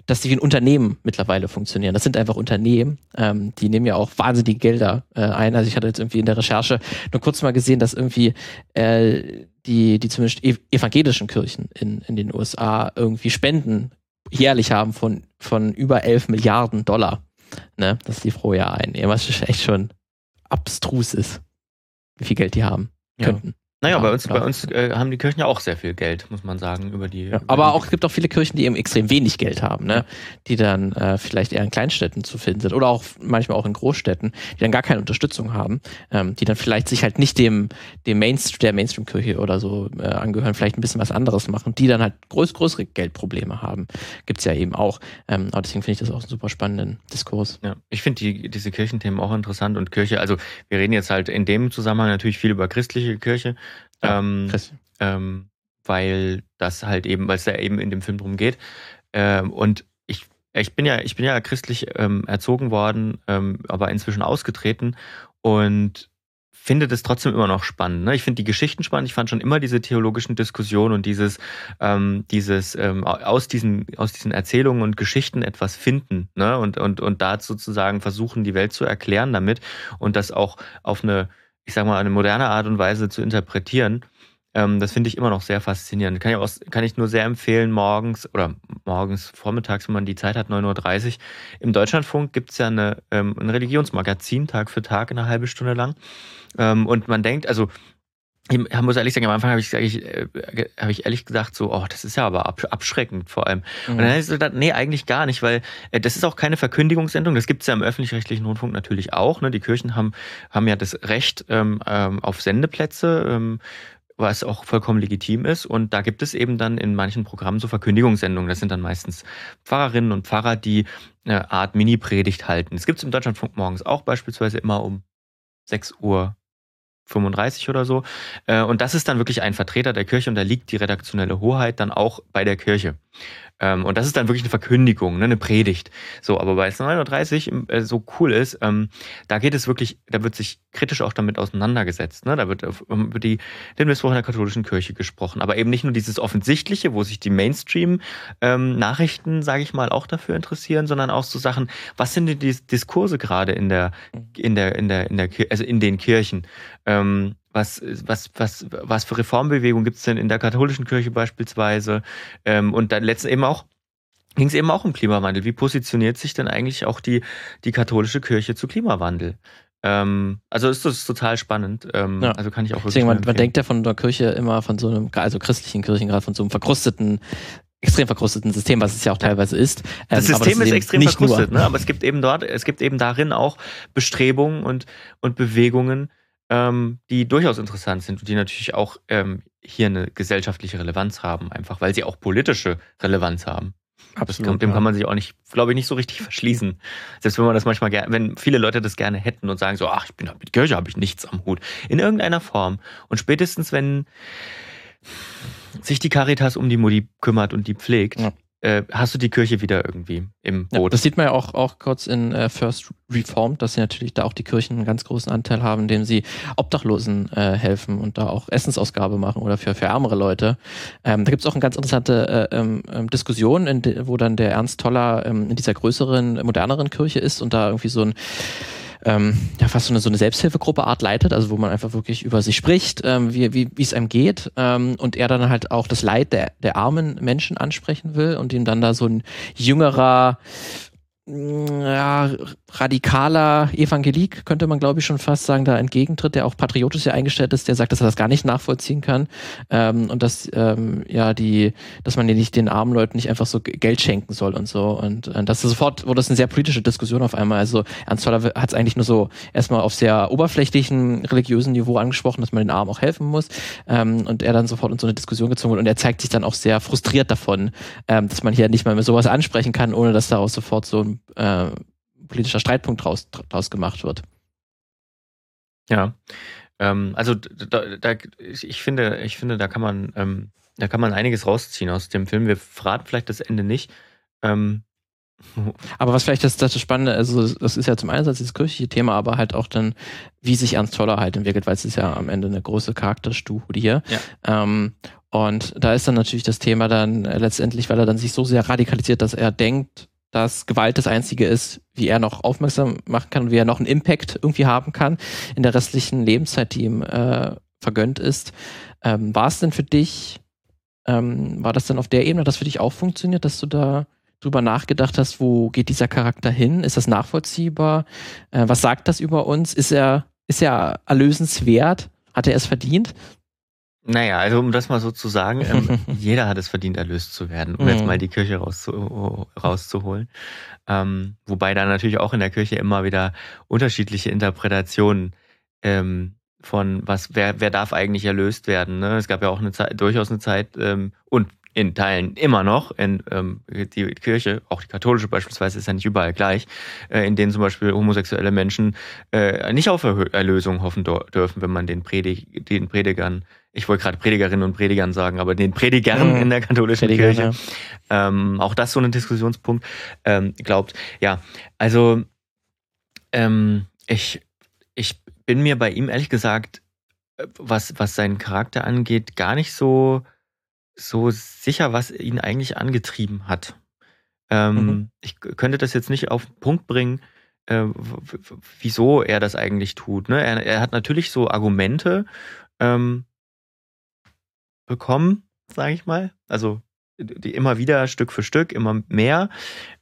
dass die wie ein Unternehmen mittlerweile funktionieren. Das sind einfach Unternehmen, ähm, die nehmen ja auch wahnsinnige Gelder äh, ein. Also ich hatte jetzt irgendwie in der Recherche nur kurz mal gesehen, dass irgendwie äh, die, die zumindest evangelischen Kirchen in, in den USA irgendwie Spenden jährlich haben von, von über 11 Milliarden Dollar, ne, dass die pro Jahr einnehmen, was echt schon abstrus ist, wie viel Geld die haben könnten. Naja, Ja, bei uns, klar. bei uns äh, haben die Kirchen ja auch sehr viel Geld, muss man sagen, über die. Ja, über aber die, auch, es gibt auch viele Kirchen, die eben extrem wenig Geld haben, ne? die dann äh, vielleicht eher in Kleinstädten zu finden sind oder auch manchmal auch in Großstädten, die dann gar keine Unterstützung haben, ähm, die dann vielleicht sich halt nicht dem, dem Mainstream, der Mainstream-Kirche oder so äh, angehören, vielleicht ein bisschen was anderes machen, die dann halt groß, größere Geldprobleme haben. Gibt's ja eben auch. Ähm, aber deswegen finde ich das auch einen super spannenden Diskurs. Ja, ich finde die, diese Kirchenthemen auch interessant und Kirche, also wir reden jetzt halt in dem Zusammenhang natürlich viel über christliche Kirche, Ja, ähm, ähm, weil das halt eben, weil es da eben in dem Film drum geht. Ähm, und ich, ich bin ja, ich bin ja christlich ähm, erzogen worden, ähm, aber inzwischen ausgetreten und finde das trotzdem immer noch spannend. Ne? Ich finde die Geschichten spannend. Ich fand schon immer diese theologischen Diskussionen und dieses, ähm, dieses ähm, aus diesen aus diesen Erzählungen und Geschichten etwas finden ne? und und und da sozusagen versuchen, die Welt zu erklären damit und das auch auf eine, ich sag mal, eine moderne Art und Weise zu interpretieren. Ähm, das finde ich immer noch sehr faszinierend. Kann ich, auch, kann ich nur sehr empfehlen, morgens oder morgens, vormittags, wenn man die Zeit hat, 9.30 Uhr. Im Deutschlandfunk gibt es ja eine, ähm, ein Religionsmagazin, Tag für Tag, eine halbe Stunde lang. Ähm, und man denkt, also ich muss ehrlich sagen, am Anfang habe ich, äh, hab ich ehrlich gesagt so, oh, das ist ja aber ab, abschreckend vor allem. Und dann habe ich so gedacht, nee, eigentlich gar nicht, weil äh, das ist auch keine Verkündigungssendung. Das gibt es ja im öffentlich-rechtlichen Rundfunk natürlich auch. Ne? Die Kirchen haben, haben ja das Recht ähm, ähm, auf Sendeplätze. Ähm, was auch vollkommen legitim ist. Und da gibt es eben dann in manchen Programmen so Verkündigungssendungen. Das sind dann meistens Pfarrerinnen und Pfarrer, die eine Art Mini-Predigt halten. Es gibt es im Deutschlandfunk morgens auch beispielsweise immer um 6 Uhr 35 oder so. Äh, Und das ist dann wirklich ein Vertreter der Kirche und da liegt die redaktionelle Hoheit dann auch bei der Kirche. Ähm, Und das ist dann wirklich eine Verkündigung, ne, eine Predigt. So, aber weil es 9.30 Uhr äh, so cool ist, ähm, da geht es wirklich, da wird sich kritisch auch damit auseinandergesetzt. Ne? Da wird über die, den Missbrauch in der katholischen Kirche gesprochen. Aber eben nicht nur dieses Offensichtliche, wo sich die Mainstream-Nachrichten, sage ich mal, auch dafür interessieren, sondern auch so Sachen, was sind denn die Diskurse gerade in der, in der, in der, in der, also in den Kirchen? Ähm, was, was, was, was für Reformbewegungen gibt es denn in der katholischen Kirche beispielsweise? Ähm, und dann letztens eben auch ging es eben auch um Klimawandel. Wie positioniert sich denn eigentlich auch die, die katholische Kirche zu Klimawandel? Ähm, also ist das total spannend. Ähm, Ja. Also kann ich auch wirklich Deswegen, man, man denkt ja von der Kirche immer von so einem, also christlichen Kirchen, gerade von so einem verkrusteten, extrem verkrusteten System, was es ja auch teilweise ist. Das Ähm, System ist eben extrem nicht nur. verkrustet, ne? aber es gibt eben dort, es gibt eben darin auch Bestrebungen und, und Bewegungen, ähm, die durchaus interessant sind und die natürlich auch ähm, hier eine gesellschaftliche Relevanz haben, einfach weil sie auch politische Relevanz haben. Das kann, Absolut, dem ja. kann man sich auch nicht, glaube ich, nicht so richtig verschließen. Selbst wenn man das manchmal gerne, wenn viele Leute das gerne hätten und sagen so, ach, ich bin mit Kirche habe ich nichts am Hut. In irgendeiner Form. Und spätestens, wenn sich die Caritas um die Mutti kümmert und die pflegt, Ja. Äh, hast du die Kirche wieder irgendwie im Ja, Boot. das sieht man ja auch, auch kurz in äh, First Reformed, dass sie natürlich da auch die Kirchen einen ganz großen Anteil haben, indem sie Obdachlosen äh, helfen und da auch Essensausgabe machen oder für, für ärmere Leute. Ähm, da gibt es auch eine ganz interessante äh, ähm, ähm, Diskussion, in de, wo dann der Ernst Toller ähm, in dieser größeren, moderneren Kirche ist und da irgendwie so ein ähm, ja, fast so eine, so eine Selbsthilfegruppe Art leitet, also wo man einfach wirklich über sich spricht, ähm, wie wie es einem geht ähm, und er dann halt auch das Leid der, der armen Menschen ansprechen will und ihm dann da so ein jüngerer ja, radikaler Evangelik, könnte man glaube ich schon fast sagen, da entgegentritt, der auch patriotisch sehr eingestellt ist, der sagt, dass er das gar nicht nachvollziehen kann ähm, und dass ähm, ja die, dass man nicht den armen Leuten nicht einfach so Geld schenken soll und so. Und äh, das ist sofort wurde das eine sehr politische Diskussion auf einmal. Also Ernst Toller hat es eigentlich nur so erstmal auf sehr oberflächlichen religiösen Niveau angesprochen, dass man den Armen auch helfen muss. Ähm, und er dann sofort in so eine Diskussion gezogen wird. Und er zeigt sich dann auch sehr frustriert davon, ähm, dass man hier nicht mal mehr sowas ansprechen kann, ohne dass daraus sofort so ein äh, politischer Streitpunkt draus, draus gemacht wird. Ja. Ähm, also da, da, ich finde, ich finde, da kann man, ähm, da kann man einiges rausziehen aus dem Film. Wir verraten vielleicht das Ende nicht. Ähm, Aber was vielleicht das, das Spannende, also das ist ja zum einen dieses kirchliche Thema, aber halt auch dann, wie sich Ernst Toller halt entwickelt, weil es ist ja am Ende eine große Charakterstudie. Ja. Ähm, und da ist dann natürlich das Thema dann letztendlich, weil er dann sich so sehr radikalisiert, dass er denkt, dass Gewalt das Einzige ist, wie er noch aufmerksam machen kann und wie er noch einen Impact irgendwie haben kann in der restlichen Lebenszeit, die ihm äh, vergönnt ist. Ähm, war es denn für dich, ähm, war das dann auf der Ebene, hat das für dich auch funktioniert, dass du da drüber nachgedacht hast, wo geht dieser Charakter hin? Ist das nachvollziehbar? Äh, was sagt das über uns? Ist er, ist er erlösenswert? Hat er es verdient? Naja, also um das mal so zu sagen, ähm, jeder hat es verdient, erlöst zu werden, um jetzt Mhm. mal die Kirche rauszu rauszuholen. Ähm, wobei da natürlich auch in der Kirche immer wieder unterschiedliche Interpretationen ähm, von was, wer, wer darf eigentlich erlöst werden. Ne? Es gab ja auch eine Zeit, durchaus eine Zeit und in Teilen immer noch, in ähm, die Kirche, auch die katholische beispielsweise, ist ja nicht überall gleich, äh, in denen zum Beispiel homosexuelle Menschen äh, nicht auf Erlösung hoffen dürfen, wenn man den, Predig den Predigern, ich wollte gerade Predigerinnen und Predigern sagen, aber den Predigern Mhm. in der katholischen Prediger, Kirche, ähm, auch das so ein Diskussionspunkt, ähm, glaubt. Ja, also ähm, ich, ich bin mir bei ihm ehrlich gesagt, äh, was, was seinen Charakter angeht, gar nicht so, so sicher, was ihn eigentlich angetrieben hat. Ähm, Mhm. Ich könnte das jetzt nicht auf den Punkt bringen, äh, wieso er das eigentlich tut. Ne? Er, er hat natürlich so Argumente ähm, bekommen, sage ich mal. Also die immer wieder Stück für Stück, immer mehr.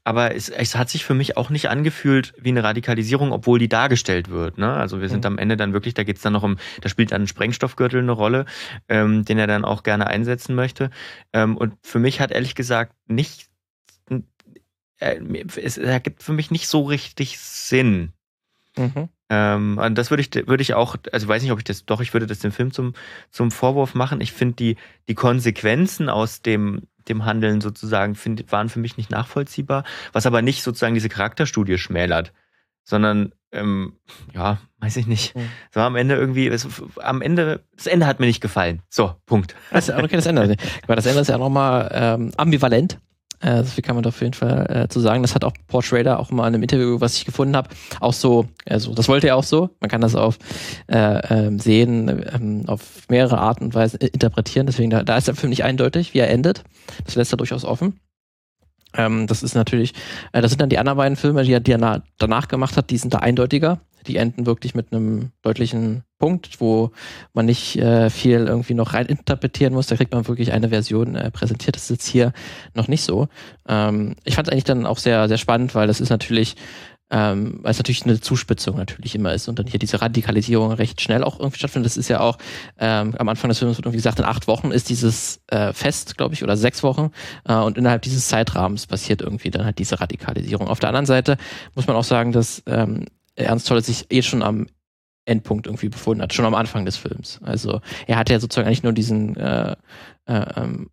Aber es, es hat sich für mich auch nicht angefühlt wie eine Radikalisierung, obwohl die dargestellt wird. Ne? Also wir sind Mhm. am Ende dann wirklich, da geht es dann noch um, da spielt dann ein Sprengstoffgürtel eine Rolle, ähm, den er dann auch gerne einsetzen möchte. Ähm, und für mich hat ehrlich gesagt nicht, äh, es ergibt für mich nicht so richtig Sinn. Mhm. Ähm, und das würde ich, würde ich auch, also weiß nicht, ob ich das, doch, ich würde das dem Film zum, zum Vorwurf machen. Ich finde die, die Konsequenzen aus dem, dem Handeln sozusagen find, waren für mich nicht nachvollziehbar, was aber nicht sozusagen diese Charakterstudie schmälert, sondern, ähm, ja, weiß ich nicht. Mhm. Es war am Ende irgendwie, es, am Ende, das Ende hat mir nicht gefallen. So, Punkt. Das, okay, das Ende. Aber das Ende ist ja nochmal ähm, ambivalent. Äh, so viel kann man da auf jeden Fall äh, zu sagen. Das hat auch Paul Schrader auch mal in einem Interview, was ich gefunden habe, auch so, also das wollte er auch so. Man kann das auf äh, ähm, sehen, ähm, auf mehrere Arten und Weisen äh, interpretieren. Deswegen, da, da ist der Film nicht eindeutig, wie er endet. Das lässt er durchaus offen. Ähm, das ist natürlich, äh, das sind dann die anderen beiden Filme, die er, die er na, danach gemacht hat, die sind da eindeutiger. Die enden wirklich mit einem deutlichen Punkt, wo man nicht äh, viel irgendwie noch rein interpretieren muss. Da kriegt man wirklich eine Version äh, präsentiert. Das ist jetzt hier noch nicht so. Ähm, ich fand es eigentlich dann auch sehr, sehr spannend, weil das ist natürlich, ähm, weil es natürlich eine Zuspitzung natürlich immer ist und dann hier diese Radikalisierung recht schnell auch irgendwie stattfindet. Das ist ja auch ähm, am Anfang des Films wird irgendwie gesagt, in acht Wochen ist dieses äh, Fest, glaube ich, oder sechs Wochen äh, und innerhalb dieses Zeitrahmens passiert irgendwie dann halt diese Radikalisierung. Auf der anderen Seite muss man auch sagen, dass ähm, Ernst Tolle sich eh schon am Endpunkt irgendwie befunden hat, schon am Anfang des Films. Also er hat ja sozusagen eigentlich nur diesen äh, äh, ähm,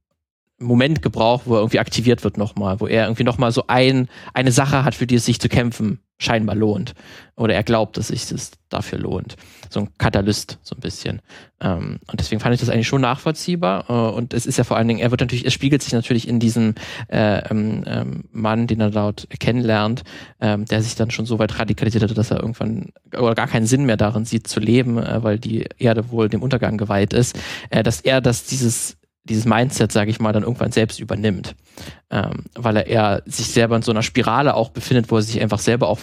Moment gebraucht, wo er irgendwie aktiviert wird nochmal, wo er irgendwie nochmal so ein, eine Sache hat, für die es sich zu kämpfen scheinbar lohnt. Oder er glaubt, dass sich das dafür lohnt. So ein Katalyst, so ein bisschen. Ähm, und deswegen fand ich das eigentlich schon nachvollziehbar. Äh, und es ist ja vor allen Dingen, er wird natürlich, es spiegelt sich natürlich in diesem äh, ähm, ähm, Mann, den er dort kennenlernt, ähm, der sich dann schon so weit radikalisiert hat, dass er irgendwann oder gar keinen Sinn mehr darin sieht zu leben, äh, weil die Erde wohl dem Untergang geweiht ist, äh, dass er das dieses dieses Mindset, sage ich mal, dann irgendwann selbst übernimmt, ähm, weil er eher sich selber in so einer Spirale auch befindet, wo er sich einfach selber auch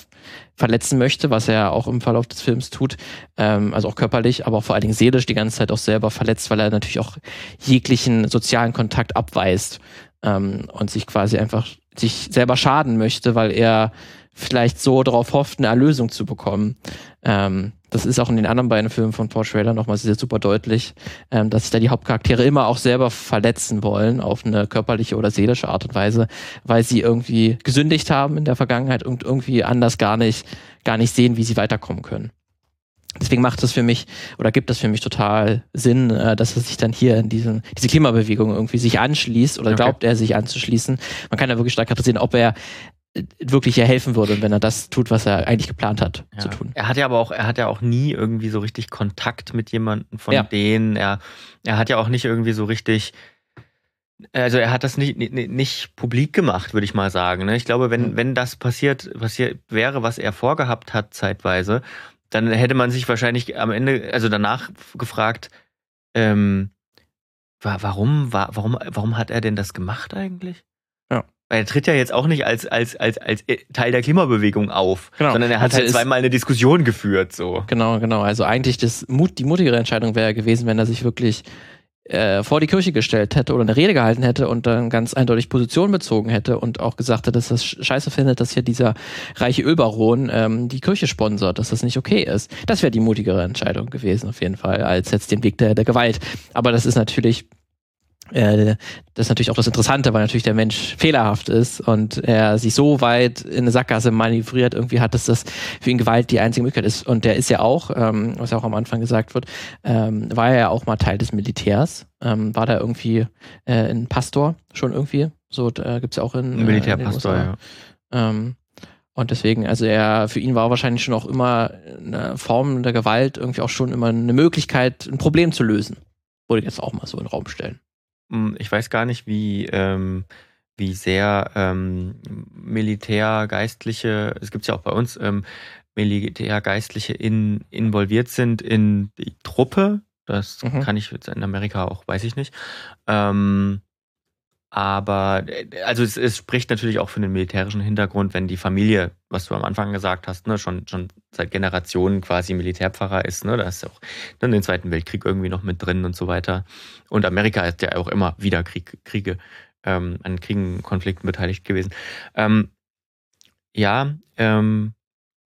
verletzen möchte, was er auch im Verlauf des Films tut, ähm, also auch körperlich, aber auch vor allen Dingen seelisch die ganze Zeit auch selber verletzt, weil er natürlich auch jeglichen sozialen Kontakt abweist ähm, und sich quasi einfach sich selber schaden möchte, weil er vielleicht so darauf hofft, eine Erlösung zu bekommen. Ähm, das ist auch in den anderen beiden Filmen von Paul Schrader nochmal sehr super deutlich, ähm, dass sich da die Hauptcharaktere immer auch selber verletzen wollen auf eine körperliche oder seelische Art und Weise, weil sie irgendwie gesündigt haben in der Vergangenheit und irgendwie anders gar nicht, gar nicht sehen, wie sie weiterkommen können. Deswegen macht das für mich oder gibt das für mich total Sinn, äh, dass er sich dann hier in diesen, diese Klimabewegung irgendwie sich anschließt oder Okay. glaubt er sich anzuschließen. Man kann ja wirklich stark kritisieren, ob er wirklich ihr helfen würde, wenn er das tut, was er eigentlich geplant hat Ja. zu tun. Er hat ja aber auch, er hat ja auch nie irgendwie so richtig Kontakt mit jemandem von Ja. denen. Er, er hat ja auch nicht irgendwie so richtig, also er hat das nicht, nicht, nicht publik gemacht, würde ich mal sagen. Ne? Ich glaube, wenn, wenn das passiert, passiert wäre, was er vorgehabt hat zeitweise, dann hätte man sich wahrscheinlich am Ende, also danach gefragt, ähm, wa- warum, wa- warum, warum hat er denn das gemacht eigentlich? Weil er tritt ja jetzt auch nicht als, als, als, als Teil der Klimabewegung auf, Genau. sondern er hat Also halt zweimal eine Diskussion geführt, so. Genau, genau. Also eigentlich das Mut, die mutigere Entscheidung wäre gewesen, wenn er sich wirklich äh, vor die Kirche gestellt hätte oder eine Rede gehalten hätte und dann ganz eindeutig Position bezogen hätte und auch gesagt hätte, dass das scheiße findet, dass hier dieser reiche Ölbaron ähm, die Kirche sponsert, dass das nicht okay ist. Das wäre die mutigere Entscheidung gewesen, auf jeden Fall, als jetzt den Weg der, der Gewalt. Aber das ist natürlich äh, das ist natürlich auch das Interessante, weil natürlich der Mensch fehlerhaft ist und er sich so weit in eine Sackgasse manövriert irgendwie hat, dass das für ihn Gewalt die einzige Möglichkeit ist. Und der ist ja auch, ähm, was ja auch am Anfang gesagt wird, ähm, war er ja auch mal Teil des Militärs, ähm, war da irgendwie äh, ein Pastor schon irgendwie. So äh, gibt es ja auch in ein Militärpastor, äh, ja. Ähm, und deswegen, also er, für ihn war wahrscheinlich schon auch immer eine Form der Gewalt irgendwie auch schon immer eine Möglichkeit, ein Problem zu lösen. Würde ich jetzt auch mal so in den Raum stellen. Ich weiß gar nicht, wie, ähm, wie sehr ähm, Militärgeistliche, es gibt ja auch bei uns, ähm, Militärgeistliche in, involviert sind in die Truppe. Das mhm. kann ich jetzt in Amerika auch, weiß ich nicht. Ähm, aber äh, also es, es, spricht natürlich auch für den militärischen Hintergrund, wenn die Familie, was du am Anfang gesagt hast, ne, schon, schon seit Generationen quasi Militärpfarrer ist, ne, da ist auch dann den Zweiten Weltkrieg irgendwie noch mit drin und so weiter. Und Amerika ist ja auch immer wieder Krieg, Kriege, ähm, an Kriegen, Konflikten beteiligt gewesen. Ähm, ja, ähm,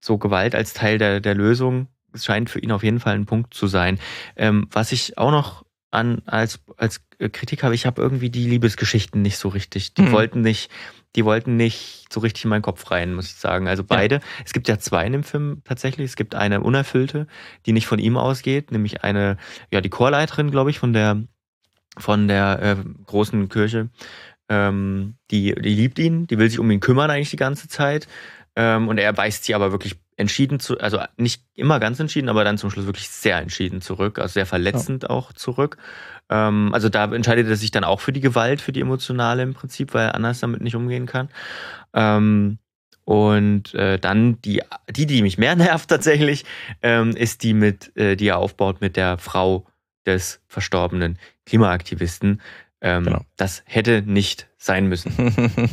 so Gewalt als Teil der, der Lösung scheint für ihn auf jeden Fall ein Punkt zu sein. Ähm, was ich auch noch an als, als Kritik habe, ich habe irgendwie die Liebesgeschichten nicht so richtig. Die mhm. wollten nicht, die wollten nicht so richtig in meinen Kopf rein, muss ich sagen. Also beide. Ja. Es gibt ja zwei in dem Film tatsächlich. Es gibt eine unerfüllte, die nicht von ihm ausgeht, nämlich eine, ja, die Chorleiterin, glaube ich, von der, von der äh, großen Kirche. Ähm, die, die liebt ihn, die will sich um ihn kümmern eigentlich die ganze Zeit. Ähm, und er weist sie aber wirklich entschieden zu, also nicht immer ganz entschieden, aber dann zum Schluss wirklich sehr entschieden zurück, also sehr verletzend ja. auch zurück. Ähm, also da entscheidet er sich dann auch für die Gewalt, für die emotionale im Prinzip, weil er anders damit nicht umgehen kann. Ähm, und äh, dann die, die, die mich mehr nervt tatsächlich, ähm, ist die mit, äh, die er aufbaut mit der Frau des verstorbenen Klimaaktivisten. Ähm, genau. Das hätte nicht sein müssen.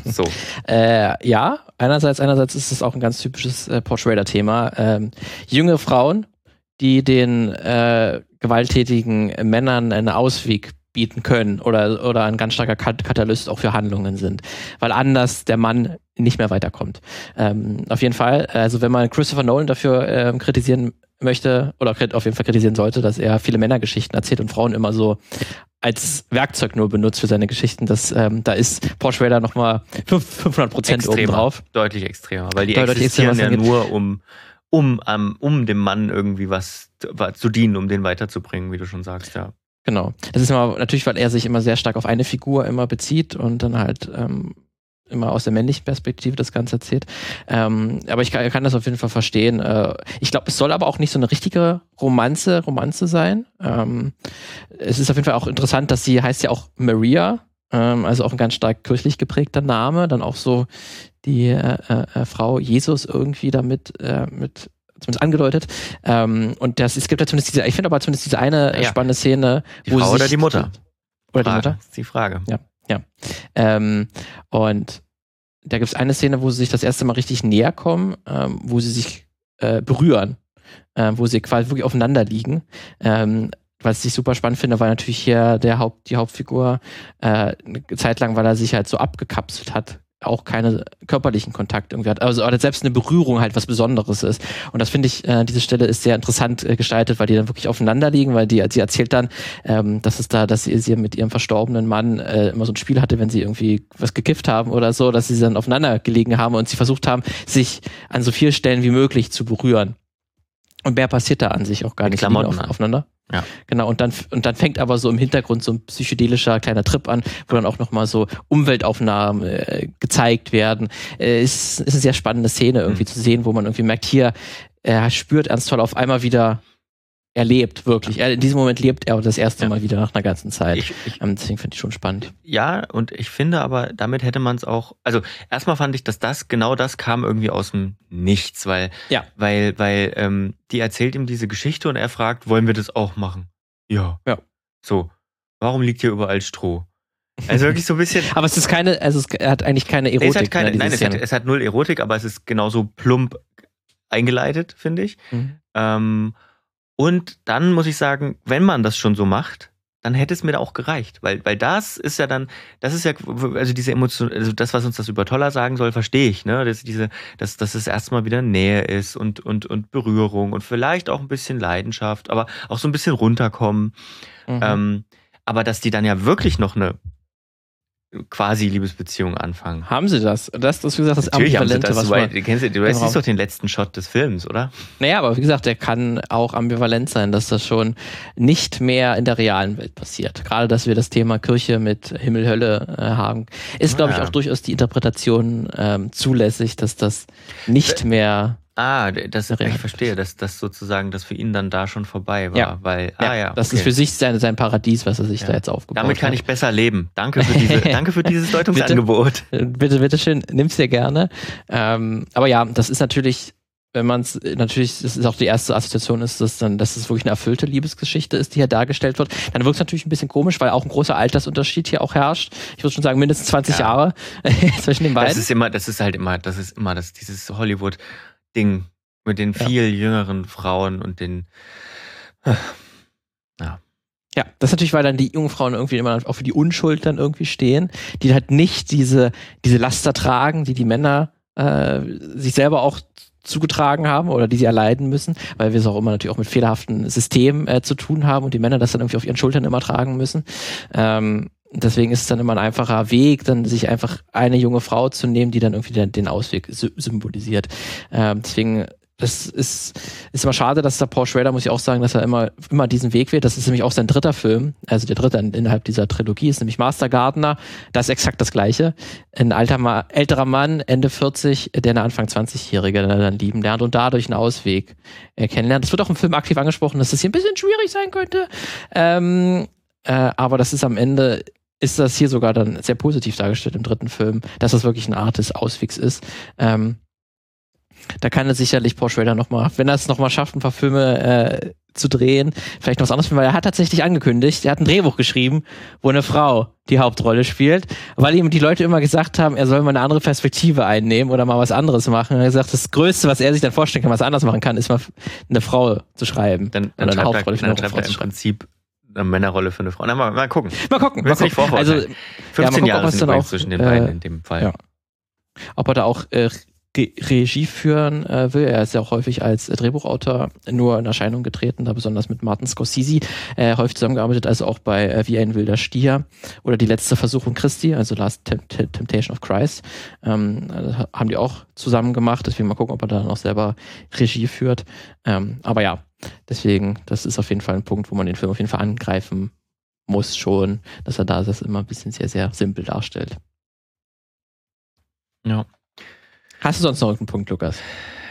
so. Äh, ja, einerseits, einerseits ist es auch ein ganz typisches äh, Paul Schrader-Thema. Ähm, junge Frauen, die den äh, gewalttätigen Männern einen Ausweg bieten können oder, oder ein ganz starker Katalyst auch für Handlungen sind, weil anders der Mann nicht mehr weiterkommt. Ähm, auf jeden Fall, also wenn man Christopher Nolan dafür ähm, kritisieren möchte oder auf jeden Fall kritisieren sollte, dass er viele Männergeschichten erzählt und Frauen immer so als Werkzeug nur benutzt für seine Geschichten. Das, ähm, da ist Porsche Raider nochmal 500 Prozent oben drauf. Deutlich extremer, weil die deutlich existieren ja nur, um, um, um, um dem Mann irgendwie was zu dienen, um den weiterzubringen, wie du schon sagst, ja. Genau. Das ist immer natürlich, weil er sich immer sehr stark auf eine Figur immer bezieht und dann halt ähm, immer aus der männlichen Perspektive das Ganze erzählt. Ähm, aber ich kann, kann, das auf jeden Fall verstehen. Äh, ich glaube, es soll aber auch nicht so eine richtige Romanze, Romanze sein. Ähm, es ist auf jeden Fall auch interessant, dass sie heißt ja auch Maria, ähm, also auch ein ganz stark kirchlich geprägter Name, dann auch so die äh, äh, äh Frau Jesus irgendwie damit äh, mit zumindest angedeutet. Ähm, und das, es gibt ja zumindest diese, ich finde aber zumindest diese eine ja. spannende Szene, die wo Frau oder die Mutter? Oder Frage, die Mutter? Das ist die Frage. Ja. Ja. Ähm, und da gibt es eine Szene, wo sie sich das erste Mal richtig näher kommen, ähm, wo sie sich äh, berühren, äh, wo sie quasi wirklich aufeinander liegen. Ähm, was ich super spannend finde, war natürlich hier der Haupt, die Hauptfigur äh, eine Zeit lang, weil er sich halt so abgekapselt hat, auch keine körperlichen Kontakte irgendwie hat. Also oder selbst eine Berührung halt was Besonderes ist. Und das finde ich, äh, diese Stelle ist sehr interessant äh, gestaltet, weil die dann wirklich aufeinander liegen, weil die, sie erzählt dann, ähm, dass es da, dass sie, sie mit ihrem verstorbenen Mann äh, immer so ein Spiel hatte, wenn sie irgendwie was gekifft haben oder so, dass sie dann aufeinander gelegen haben und sie versucht haben, sich an so vielen Stellen wie möglich zu berühren. Und mehr passiert da an sich auch gar nicht. Klamotten auf, aufeinander. Ja. Genau, und dann, und dann fängt aber so im Hintergrund so ein psychedelischer kleiner Trip an, wo dann auch nochmal so Umweltaufnahmen äh, gezeigt werden. Äh, ist, ist eine sehr spannende Szene irgendwie mhm. zu sehen, wo man irgendwie merkt, hier, er spürt Ernst Toll auf einmal wieder er lebt wirklich. Er, in diesem Moment lebt er das erste ja. Mal wieder nach einer ganzen Zeit. Ich, ich, ähm, deswegen finde ich schon spannend. Ja, und ich finde aber, damit hätte man es auch. Also erstmal fand ich, dass das genau das kam irgendwie aus dem Nichts, weil, ja. weil, weil ähm, die erzählt ihm diese Geschichte und er fragt, wollen wir das auch machen? Ja. Ja. So. Warum liegt hier überall Stroh? Also wirklich so ein bisschen. aber es ist keine, also es hat eigentlich keine Erotik. Es hat keine, ne, nein, es hat, es hat, null Erotik, aber es ist genauso plump eingeleitet, finde ich. Mhm. Ähm, und dann muss ich sagen, wenn man das schon so macht, dann hätte es mir auch gereicht. Weil, weil das ist ja dann, das ist ja, also diese Emotion, also das, was uns das über Toller sagen soll, verstehe ich, ne? Dass diese, dass, dass es erstmal wieder Nähe ist und, und, und Berührung und vielleicht auch ein bisschen Leidenschaft, aber auch so ein bisschen runterkommen. Mhm. Ähm, aber dass die dann ja wirklich noch eine quasi Liebesbeziehung anfangen. Haben sie das? Das, das wie gesagt, das Natürlich Ambivalente, haben sie das, was du, kennst, du weißt, siehst doch den letzten Shot des Films, oder? Naja, aber wie gesagt, der kann auch ambivalent sein, dass das schon nicht mehr in der realen Welt passiert. Gerade, dass wir das Thema Kirche mit Himmel, Hölle äh, haben, ist, glaube ich, auch durchaus die Interpretation ähm, zulässig, dass das nicht mehr Ah, das, ich verstehe, dass das sozusagen das für ihn dann da schon vorbei war. Ja. Weil, ah, ja, das okay. ist für sich sein, sein Paradies, was er sich ja. da jetzt aufgebaut hat. Damit kann hat. ich besser leben. Danke für, diese, danke für dieses Deutungsangebot. bitte, bitte, bitte schön, nimm's dir gerne. Ähm, aber ja, das ist natürlich, wenn man es, natürlich, das ist auch die erste Assoziation ist, dass dann, dass es wirklich eine erfüllte Liebesgeschichte ist, die hier dargestellt wird. Dann wirkt es natürlich ein bisschen komisch, weil auch ein großer Altersunterschied hier auch herrscht. Ich würde schon sagen, mindestens 20 Jahre zwischen den beiden. Das ist immer, das ist halt immer, das ist immer das, dieses Hollywood, Ding mit den viel ja. jüngeren Frauen und den. Ja. Ja, das ist natürlich, weil dann die jungen Frauen irgendwie immer auch für die Unschuld dann irgendwie stehen, die halt nicht diese, diese Laster tragen, die die Männer äh, sich selber auch zugetragen haben oder die sie erleiden müssen, weil wir es auch immer natürlich auch mit fehlerhaften Systemen äh, zu tun haben und die Männer das dann irgendwie auf ihren Schultern immer tragen müssen. Ähm, deswegen ist es dann immer ein einfacher Weg, dann sich einfach eine junge Frau zu nehmen, die dann irgendwie den, den Ausweg symbolisiert. Ähm, deswegen das ist, ist immer schade, dass der Paul Schrader, muss ich auch sagen, dass er immer, immer diesen Weg wählt. Das ist nämlich auch sein dritter Film, also der dritte innerhalb dieser Trilogie, ist nämlich Master Gardener. Das ist exakt das Gleiche. Ein alter, älterer Mann, Ende 40, der eine Anfang 20-Jährige dann lieben lernt und dadurch einen Ausweg kennenlernt. Es wird auch im Film aktiv angesprochen, dass das hier ein bisschen schwierig sein könnte. Ähm, äh, aber das ist am Ende ist das hier sogar dann sehr positiv dargestellt im dritten Film, dass das wirklich eine Art des Auswegs ist. Ähm, da kann er sicherlich Paul Schrader nochmal, wenn er es nochmal schafft, ein paar Filme äh, zu drehen, vielleicht noch was anderes, weil er hat tatsächlich angekündigt, er hat ein Drehbuch geschrieben, wo eine Frau die Hauptrolle spielt, weil ihm die Leute immer gesagt haben, er soll mal eine andere Perspektive einnehmen oder mal was anderes machen. er hat gesagt, das Größte, was er sich dann vorstellen kann, was er anders machen kann, ist mal eine Frau zu schreiben. Dann, dann oder eine Hauptrolle er, dann Frau er im Prinzip eine Männerrolle für eine Frau. Na, mal, mal gucken. Mal gucken. Mal gucken. Also, 15 ja, Jahre sind auch, zwischen den beiden äh, in dem Fall. Ja. Ob er da auch äh, Regie führen äh, will. Er ist ja auch häufig als Drehbuchautor nur in Erscheinung getreten, da besonders mit Martin Scorsese äh, häufig zusammengearbeitet, also auch bei äh, Wie ein wilder Stier oder Die letzte Versuchung Christi, also Last Tempt Temptation of Christ, ähm, äh, haben die auch zusammen gemacht. Deswegen mal gucken, ob er da noch selber Regie führt. Ähm, aber ja, deswegen, das ist auf jeden Fall ein Punkt, wo man den Film auf jeden Fall angreifen muss schon, dass er da das immer ein bisschen sehr, sehr simpel darstellt. Ja. Hast du sonst noch irgendeinen Punkt, Lukas?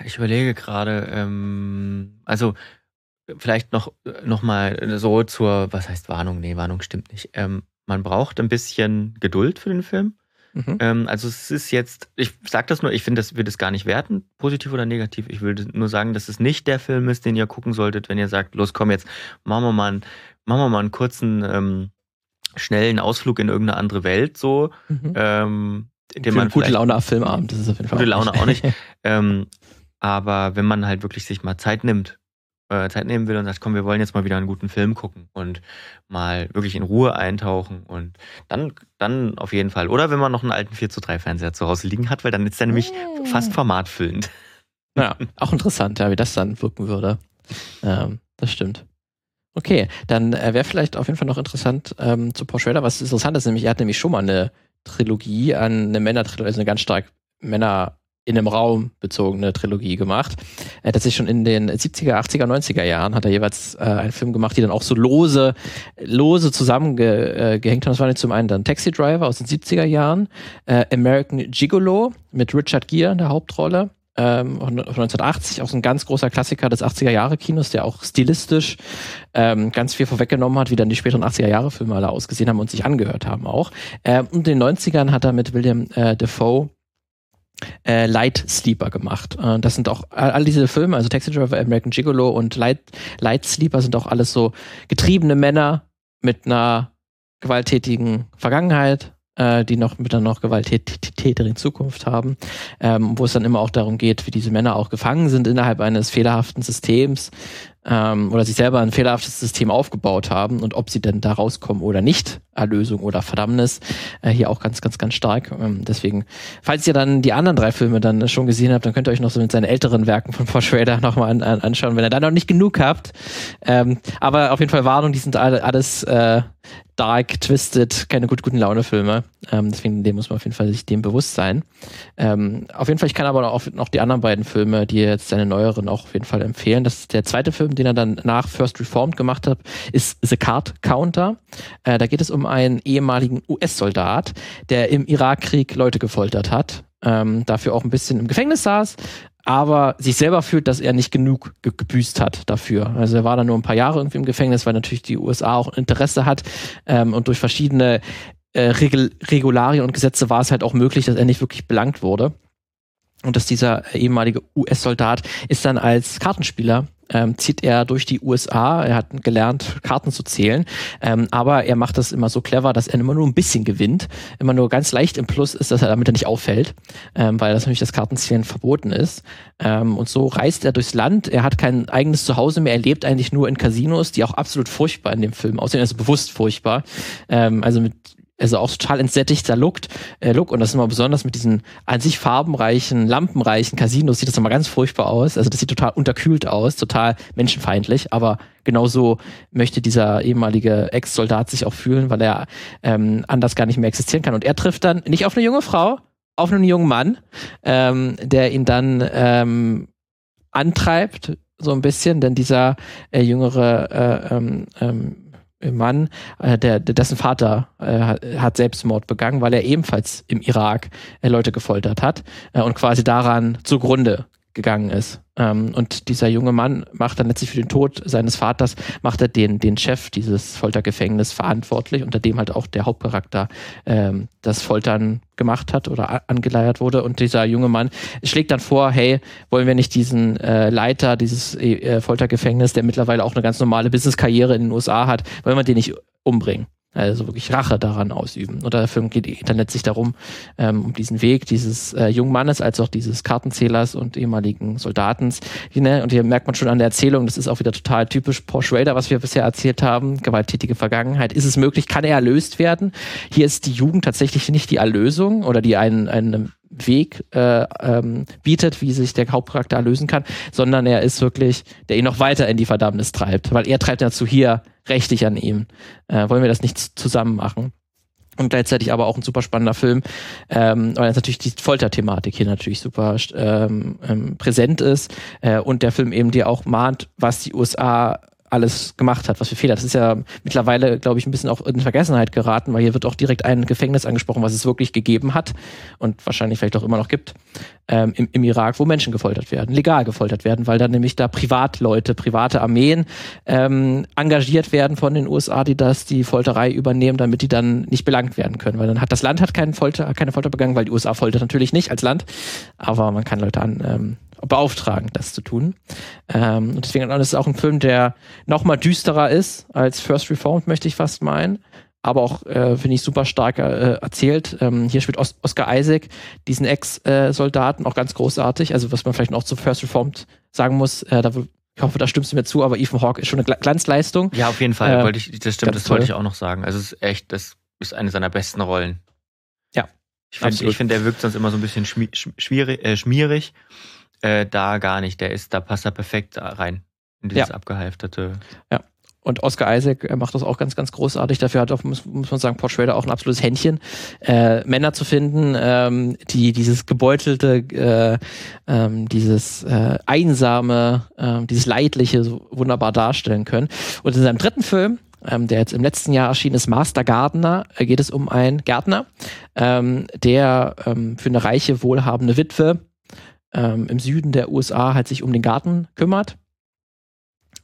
Ich überlege gerade, ähm, also vielleicht noch, noch mal so zur, was heißt Warnung? Nee, Warnung stimmt nicht. Ähm, man braucht ein bisschen Geduld für den Film. Mhm. Ähm, also es ist jetzt, ich sage das nur, ich finde, das wird es gar nicht werten, positiv oder negativ. Ich würde nur sagen, dass es nicht der Film ist, den ihr gucken solltet, wenn ihr sagt, los, komm jetzt, machen wir mal einen, machen wir mal einen kurzen, ähm, schnellen Ausflug in irgendeine andere Welt so. Mhm. Ähm, den man gute Laune auf Filmabend, das ist auf jeden Fall. Gute Laune auch nicht. ähm, aber wenn man halt wirklich sich mal Zeit nimmt, äh, Zeit nehmen will und sagt, komm, wir wollen jetzt mal wieder einen guten Film gucken und mal wirklich in Ruhe eintauchen und dann, dann auf jeden Fall. Oder wenn man noch einen alten 4 zu 3 Fernseher zu Hause liegen hat, weil dann ist der nämlich oh. fast formatfüllend. Ja, auch interessant, ja, wie das dann wirken würde. Ähm, das stimmt. Okay, dann äh, wäre vielleicht auf jeden Fall noch interessant ähm, zu Paul Schrader, was interessant ist, nämlich er hat nämlich schon mal eine Trilogie an eine Männertrilogie, also eine ganz stark Männer in einem Raum bezogene Trilogie gemacht. Er hat sich schon in den 70er, 80er, 90er Jahren hat er jeweils äh, einen Film gemacht, die dann auch so lose, lose zusammengehängt äh, haben. Das war zum einen dann Taxi Driver aus den 70er Jahren, äh, American Gigolo mit Richard Gere in der Hauptrolle ähm, von 1980, auch so ein ganz großer Klassiker des 80er-Jahre-Kinos, der auch stilistisch ähm, ganz viel vorweggenommen hat, wie dann die späteren 80er-Jahre-Filme alle ausgesehen haben und sich angehört haben auch. Ähm, und in den 90ern hat er mit William äh, Defoe äh, Light Sleeper gemacht. Äh, das sind auch all diese Filme, also Taxi Driver, American Gigolo und Light, Light Sleeper sind auch alles so getriebene Männer mit einer gewalttätigen Vergangenheit, äh, die noch mit dann noch gewalttätigere Zukunft haben, ähm, wo es dann immer auch darum geht, wie diese Männer auch gefangen sind innerhalb eines fehlerhaften Systems ähm, oder sich selber ein fehlerhaftes System aufgebaut haben und ob sie denn da rauskommen oder nicht, Erlösung oder Verdammnis, äh, hier auch ganz, ganz, ganz stark. Ähm, deswegen, falls ihr dann die anderen drei Filme dann schon gesehen habt, dann könnt ihr euch noch so mit seinen älteren Werken von Paul Schrader nochmal an, an, anschauen, wenn ihr da noch nicht genug habt. Ähm, aber auf jeden Fall Warnung, die sind alle, alles äh, dark, twisted, keine gut, guten Laune-Filme. Ähm, deswegen dem muss man auf jeden Fall sich dem bewusst sein. Ähm, auf jeden Fall, ich kann aber auch noch die anderen beiden Filme, die jetzt seine neueren auch auf jeden Fall empfehlen. Das ist der zweite Film, den er dann nach First Reformed gemacht hat, ist The Card Counter. Äh, da geht es um einen ehemaligen US-Soldat, der im Irakkrieg Leute gefoltert hat. Ähm, dafür auch ein bisschen im Gefängnis saß, aber sich selber fühlt, dass er nicht genug ge gebüßt hat dafür. Also er war dann nur ein paar Jahre irgendwie im Gefängnis, weil natürlich die USA auch Interesse hat ähm, und durch verschiedene äh, Regul Regularien und Gesetze war es halt auch möglich, dass er nicht wirklich belangt wurde. Und dass dieser ehemalige US-Soldat ist dann als Kartenspieler ähm, zieht er durch die USA. Er hat gelernt, Karten zu zählen. Ähm, aber er macht das immer so clever, dass er immer nur ein bisschen gewinnt, immer nur ganz leicht im Plus ist, dass er damit nicht auffällt, ähm, weil das natürlich das Kartenzählen verboten ist. Ähm, und so reist er durchs Land. Er hat kein eigenes Zuhause mehr. Er lebt eigentlich nur in Casinos, die auch absolut furchtbar in dem Film aussehen, also bewusst furchtbar. Ähm, also mit also auch total entsättigter Look, äh, Look und das ist immer besonders mit diesen an sich farbenreichen, lampenreichen Casinos sieht das immer ganz furchtbar aus. Also das sieht total unterkühlt aus, total menschenfeindlich, aber genauso möchte dieser ehemalige Ex-Soldat sich auch fühlen, weil er ähm, anders gar nicht mehr existieren kann. Und er trifft dann nicht auf eine junge Frau, auf einen jungen Mann, ähm, der ihn dann ähm, antreibt, so ein bisschen, denn dieser äh, jüngere äh, ähm, ähm, Mann, äh, der, dessen Vater äh, hat Selbstmord begangen, weil er ebenfalls im Irak äh, Leute gefoltert hat äh, und quasi daran zugrunde gegangen ist. Ähm, und dieser junge Mann macht dann letztlich für den Tod seines Vaters, macht er den, den Chef dieses Foltergefängnisses verantwortlich, unter dem halt auch der Hauptcharakter ähm, das Foltern gemacht hat oder angeleiert wurde. Und dieser junge Mann schlägt dann vor, hey, wollen wir nicht diesen äh, Leiter dieses äh, Foltergefängnisses, der mittlerweile auch eine ganz normale Businesskarriere in den USA hat, wollen wir den nicht umbringen? Also wirklich Rache daran ausüben. Und der Film geht dann letztlich darum, ähm, um diesen Weg dieses äh, jungen Mannes als auch dieses Kartenzählers und ehemaligen Soldatens. Ne? Und hier merkt man schon an der Erzählung, das ist auch wieder total typisch Porsche Raider, was wir bisher erzählt haben, gewalttätige Vergangenheit. Ist es möglich, kann er erlöst werden? Hier ist die Jugend tatsächlich nicht die Erlösung oder die einen, einen Weg äh, ähm, bietet, wie sich der Hauptcharakter erlösen kann, sondern er ist wirklich, der ihn noch weiter in die Verdammnis treibt, weil er treibt dazu hier rechtlich an ihm. Äh, wollen wir das nicht zusammen machen? Und gleichzeitig aber auch ein super spannender Film, ähm, weil natürlich die Folterthematik hier natürlich super ähm, ähm, präsent ist äh, und der Film eben dir auch mahnt, was die USA alles gemacht hat, was für Fehler. Das ist ja mittlerweile, glaube ich, ein bisschen auch in Vergessenheit geraten, weil hier wird auch direkt ein Gefängnis angesprochen, was es wirklich gegeben hat und wahrscheinlich vielleicht auch immer noch gibt, ähm, im, im, Irak, wo Menschen gefoltert werden, legal gefoltert werden, weil dann nämlich da Privatleute, private Armeen ähm, engagiert werden von den USA, die das, die Folterei übernehmen, damit die dann nicht belangt werden können. Weil dann hat das Land hat keinen Folter, keine Folter begangen, weil die USA foltert natürlich nicht als Land, aber man kann Leute an, ähm, beauftragen, das zu tun. Ähm, und deswegen ist es auch ein Film, der noch mal düsterer ist als First Reformed, möchte ich fast meinen. Aber auch, äh, finde ich, super stark äh, erzählt. Ähm, hier spielt Os Oscar Isaac, diesen Ex-Soldaten, auch ganz großartig. Also, was man vielleicht noch zu First Reformed sagen muss, äh, da ich hoffe, da stimmst du mir zu, aber Ethan Hawke ist schon eine Glanzleistung. Ja, auf jeden Fall. Äh, wollte ich, das stimmt, das wollte ich auch noch sagen. Also es ist echt, das ist eine seiner besten Rollen. Ja. Ich finde, find, der wirkt sonst immer so ein bisschen schmierig, äh, schmierig äh, da gar nicht. Der ist, da passt er perfekt rein. In dieses ja. abgehalfterte. Ja. Und Oscar Isaac er macht das auch ganz, ganz großartig. Dafür hat auch, muss, muss man sagen, Paul Schrader auch ein absolutes Händchen, äh, Männer zu finden, ähm, die dieses gebeutelte, äh, ähm, dieses äh, einsame, äh, dieses leidliche so wunderbar darstellen können. Und in seinem dritten Film, ähm, der jetzt im letzten Jahr erschienen ist, Master Gardener, äh, geht es um einen Gärtner, ähm, der ähm, für eine reiche, wohlhabende Witwe ähm, im Süden der USA halt sich um den Garten kümmert.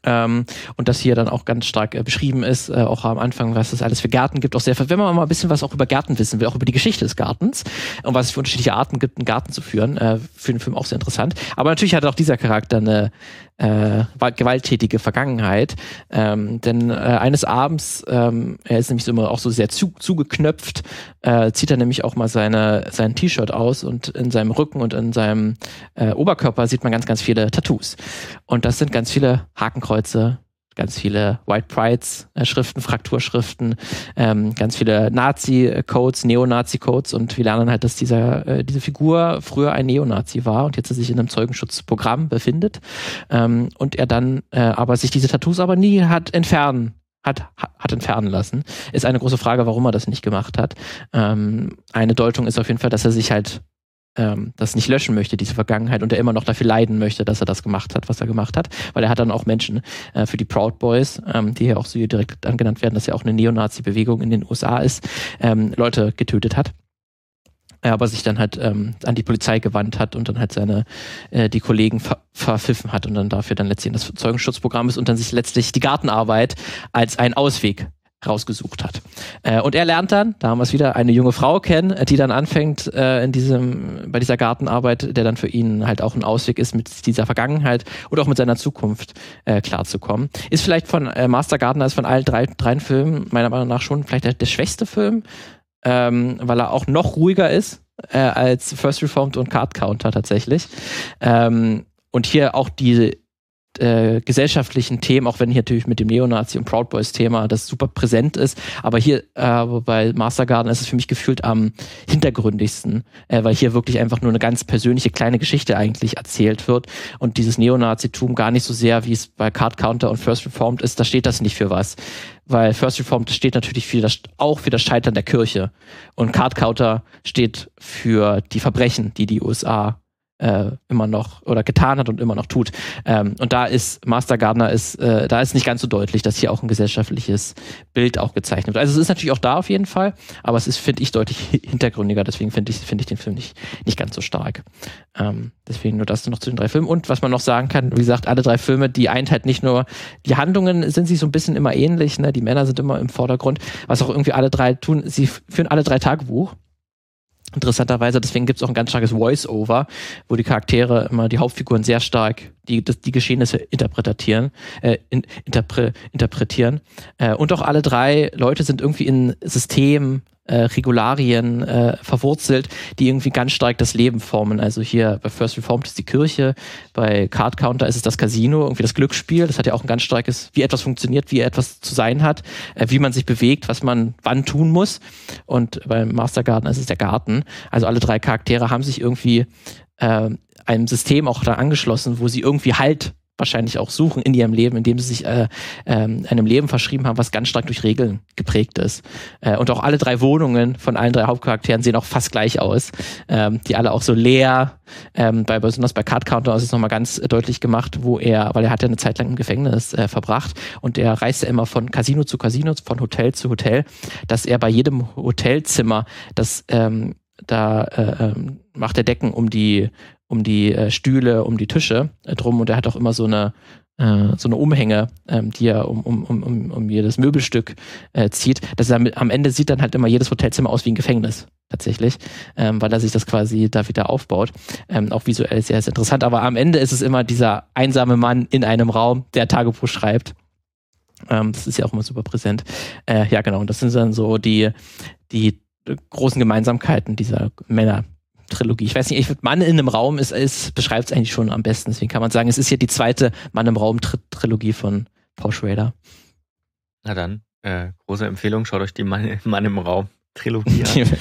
Ähm, und das hier dann auch ganz stark äh, beschrieben ist, äh, auch am Anfang, was es alles für Gärten gibt. Auch sehr, wenn man mal ein bisschen was auch über Gärten wissen will, auch über die Geschichte des Gartens und was es für unterschiedliche Arten gibt, einen Garten zu führen, äh, für den Film auch sehr interessant. Aber natürlich hat auch dieser Charakter eine äh, gewalttätige Vergangenheit. Ähm, denn äh, eines Abends, ähm, er ist nämlich so immer auch so sehr zu, zugeknöpft, äh, zieht er nämlich auch mal seine, sein T-Shirt aus und in seinem Rücken und in seinem äh, Oberkörper sieht man ganz, ganz viele Tattoos. Und das sind ganz viele Hakenkreuze, ganz viele White Prides äh, Schriften, Frakturschriften, ähm, ganz viele Nazi-Codes, Neonazi-Codes und wir lernen halt, dass dieser, äh, diese Figur früher ein Neonazi war und jetzt sich in einem Zeugenschutzprogramm befindet ähm, und er dann äh, aber sich diese Tattoos aber nie hat entfernen hat, hat entfernen lassen. Ist eine große Frage, warum er das nicht gemacht hat. Ähm, eine Deutung ist auf jeden Fall, dass er sich halt ähm, das nicht löschen möchte, diese Vergangenheit, und er immer noch dafür leiden möchte, dass er das gemacht hat, was er gemacht hat, weil er hat dann auch Menschen äh, für die Proud Boys, ähm, die hier auch so direkt angenannt werden, dass ja auch eine Neonazi-Bewegung in den USA ist, ähm, Leute getötet hat. Er aber sich dann halt ähm, an die Polizei gewandt hat und dann halt seine äh, die Kollegen ver verpfiffen hat und dann dafür dann letztlich das Zeugenschutzprogramm ist und dann sich letztlich die Gartenarbeit als einen Ausweg rausgesucht hat. Äh, und er lernt dann, da haben wir es wieder, eine junge Frau kennen, die dann anfängt äh, in diesem, bei dieser Gartenarbeit, der dann für ihn halt auch ein Ausweg ist, mit dieser Vergangenheit und auch mit seiner Zukunft äh, klarzukommen. Ist vielleicht von äh, Master Gardener ist von allen drei, drei Filmen meiner Meinung nach schon vielleicht der, der schwächste Film, ähm, weil er auch noch ruhiger ist äh, als First Reformed und Card Counter tatsächlich. Ähm, und hier auch die äh, gesellschaftlichen Themen, auch wenn hier natürlich mit dem Neonazi und Proud Boys Thema das super präsent ist, aber hier äh, bei Master Garden ist es für mich gefühlt am hintergründigsten, äh, weil hier wirklich einfach nur eine ganz persönliche kleine Geschichte eigentlich erzählt wird. Und dieses Neonazitum gar nicht so sehr, wie es bei Card Counter und First Reformed ist, da steht das nicht für was. Weil First Reformed steht natürlich für das, auch für das Scheitern der Kirche. Und Card Counter steht für die Verbrechen, die die USA äh, immer noch oder getan hat und immer noch tut. Ähm, und da ist Master Gardner ist, äh, da ist nicht ganz so deutlich, dass hier auch ein gesellschaftliches Bild auch gezeichnet wird. Also es ist natürlich auch da auf jeden Fall, aber es ist, finde ich, deutlich hintergründiger, deswegen finde ich, finde ich den Film nicht, nicht ganz so stark. Ähm, deswegen nur das noch zu den drei Filmen. Und was man noch sagen kann, wie gesagt, alle drei Filme, die eint halt nicht nur, die Handlungen sind sich so ein bisschen immer ähnlich, ne? Die Männer sind immer im Vordergrund, was auch irgendwie alle drei tun, sie führen alle drei Tagebuch Interessanterweise, deswegen gibt es auch ein ganz starkes Voice-Over, wo die Charaktere immer die Hauptfiguren sehr stark die, die Geschehnisse interpretieren, äh, in, interpre, interpretieren. Äh, und auch alle drei Leute sind irgendwie in Systemen, äh, Regularien äh, verwurzelt, die irgendwie ganz stark das Leben formen. Also hier bei First Reformed ist die Kirche, bei Card Counter ist es das Casino, irgendwie das Glücksspiel. Das hat ja auch ein ganz starkes, wie etwas funktioniert, wie etwas zu sein hat, äh, wie man sich bewegt, was man wann tun muss. Und beim Master Garden ist es der Garten. Also alle drei Charaktere haben sich irgendwie äh, einem System auch da angeschlossen, wo sie irgendwie Halt wahrscheinlich auch suchen in ihrem Leben, indem sie sich äh, ähm, einem Leben verschrieben haben, was ganz stark durch Regeln geprägt ist. Äh, und auch alle drei Wohnungen von allen drei Hauptcharakteren sehen auch fast gleich aus. Ähm, die alle auch so leer. Ähm, bei, besonders bei Card Counter ist es nochmal ganz deutlich gemacht, wo er, weil er hat ja eine Zeit lang im Gefängnis äh, verbracht und er reiste immer von Casino zu Casino, von Hotel zu Hotel, dass er bei jedem Hotelzimmer das ähm, da äh, ähm, macht er Decken um die um die äh, Stühle, um die Tische äh, drum und er hat auch immer so eine äh, so eine Umhänge, ähm, die er um, um, um, um jedes Möbelstück äh, zieht. Das er am Ende sieht dann halt immer jedes Hotelzimmer aus wie ein Gefängnis tatsächlich, ähm, weil er sich das quasi da wieder aufbaut. Ähm, auch visuell sehr, sehr interessant. Aber am Ende ist es immer dieser einsame Mann in einem Raum, der Tagebuch schreibt. Ähm, das ist ja auch immer super präsent. Äh, ja, genau. Und das sind dann so die, die großen Gemeinsamkeiten dieser Männer, Trilogie. Ich weiß nicht, ich würde Mann in einem Raum ist, ist beschreibt es eigentlich schon am besten. Deswegen kann man sagen, es ist hier die zweite Mann im Raum Trilogie von Paul Schrader. Na dann, äh, große Empfehlung, schaut euch die Mann, Mann im Raum Trilogie an.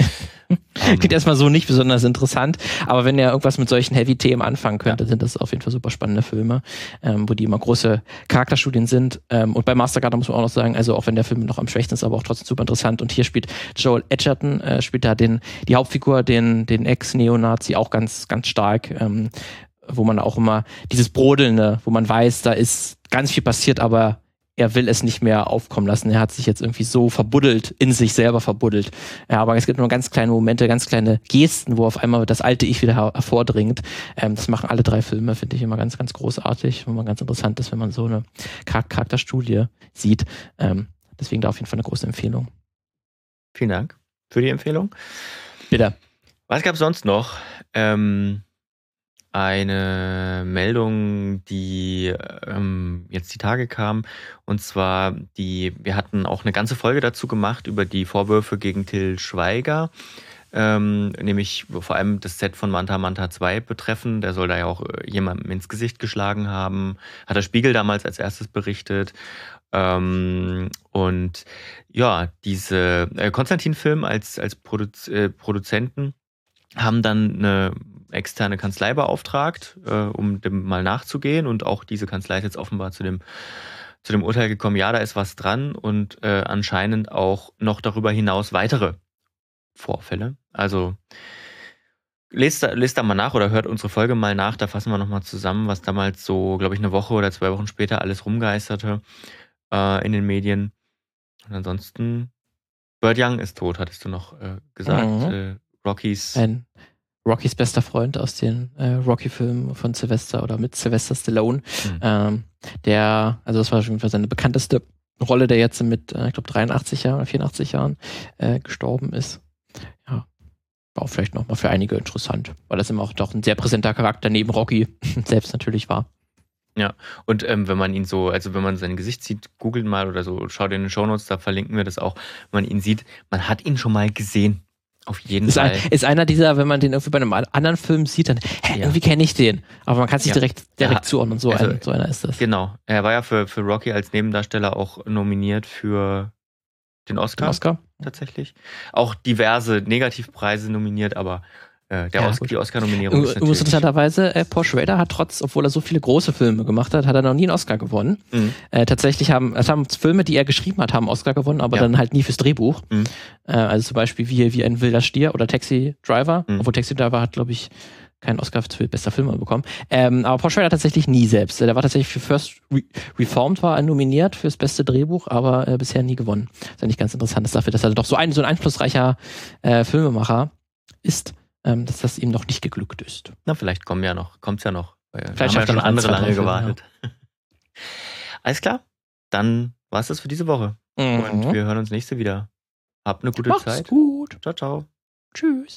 Klingt erstmal so nicht besonders interessant, aber wenn ihr irgendwas mit solchen Heavy-Themen anfangen könnt, ja. sind das auf jeden Fall super spannende Filme, ähm, wo die immer große Charakterstudien sind. Ähm, und bei Mastercard muss man auch noch sagen, also auch wenn der Film noch am schwächsten ist, aber auch trotzdem super interessant. Und hier spielt Joel Edgerton, äh, spielt da den, die Hauptfigur, den, den Ex-Neonazi, auch ganz, ganz stark. Ähm, wo man auch immer dieses Brodelnde, wo man weiß, da ist ganz viel passiert, aber er will es nicht mehr aufkommen lassen. Er hat sich jetzt irgendwie so verbuddelt, in sich selber verbuddelt. Ja, aber es gibt nur ganz kleine Momente, ganz kleine Gesten, wo auf einmal das alte Ich wieder hervordringt. Ähm, das machen alle drei Filme, finde ich immer ganz, ganz großartig, wo man ganz interessant ist, wenn man so eine Charakterstudie sieht. Ähm, deswegen da auf jeden Fall eine große Empfehlung. Vielen Dank für die Empfehlung. Bitte. Was gab es sonst noch? Ähm, eine Meldung, die ähm, jetzt die Tage kam. Und zwar, die, wir hatten auch eine ganze Folge dazu gemacht über die Vorwürfe gegen Till Schweiger. Ähm, nämlich vor allem das Set von Manta Manta 2 betreffen. Der soll da ja auch äh, jemandem ins Gesicht geschlagen haben. Hat der Spiegel damals als erstes berichtet. Ähm, und ja, diese äh, Konstantin-Film als, als Produz äh, Produzenten haben dann eine externe Kanzlei beauftragt, äh, um dem mal nachzugehen. Und auch diese Kanzlei ist jetzt offenbar zu dem, zu dem Urteil gekommen, ja, da ist was dran und äh, anscheinend auch noch darüber hinaus weitere Vorfälle. Also lest da, lest da mal nach oder hört unsere Folge mal nach, da fassen wir nochmal zusammen, was damals so, glaube ich, eine Woche oder zwei Wochen später alles rumgeisterte äh, in den Medien. Und ansonsten, Bird Young ist tot, hattest du noch äh, gesagt. Mhm. Äh, Rockies. Ein Rockys bester Freund aus den äh, Rocky-Filmen von Sylvester oder mit Sylvester Stallone. Mhm. Ähm, der, also das war auf jeden Fall seine bekannteste Rolle, der jetzt mit, äh, ich glaube, 83 Jahren oder 84 Jahren äh, gestorben ist. Ja, war auch vielleicht nochmal für einige interessant, weil das immer auch doch ein sehr präsenter Charakter neben Rocky selbst natürlich war. Ja, und ähm, wenn man ihn so, also wenn man sein Gesicht sieht, googelt mal oder so, schaut in den Shownotes, da verlinken wir das auch. Wenn man ihn sieht, man hat ihn schon mal gesehen. Auf jeden ist Fall. Ein, ist einer dieser, wenn man den irgendwie bei einem anderen Film sieht, dann, hä, ja. irgendwie kenne ich den. Aber man kann sich ja. direkt, direkt ja. zuordnen. So, also, ein, so einer ist das. Genau. Er war ja für, für Rocky als Nebendarsteller auch nominiert für den Oscar. Den Oscar. Tatsächlich. Auch diverse Negativpreise nominiert, aber äh, der ja, Oscar, die Oscar-Nominierung. Interessanterweise, äh, Paul Schrader hat trotz, obwohl er so viele große Filme gemacht hat, hat er noch nie einen Oscar gewonnen. Mhm. Äh, tatsächlich haben, es haben Filme, die er geschrieben hat, haben Oscar gewonnen, aber ja. dann halt nie fürs Drehbuch. Mhm. Äh, also zum Beispiel wie, wie ein wilder Stier oder Taxi Driver. Mhm. Obwohl Taxi Driver hat, glaube ich, keinen Oscar für bester Film bekommen. Ähm, aber Paul Schrader tatsächlich nie selbst. Der war tatsächlich für First Re Reformed war er nominiert fürs beste Drehbuch, aber äh, bisher nie gewonnen. Das ist ja nicht ganz interessant, dafür, dass er doch so ein, so ein einflussreicher äh, Filmemacher ist dass das ihm noch nicht geglückt ist. Na, vielleicht kommen ja noch, kommt's ja noch. Vielleicht haben ja schon andere lange gewartet. Ja. Alles klar, dann war's das für diese Woche. Mhm. Und wir hören uns nächste wieder. Habt eine gute Macht's Zeit. gut. Ciao, ciao. Tschüss.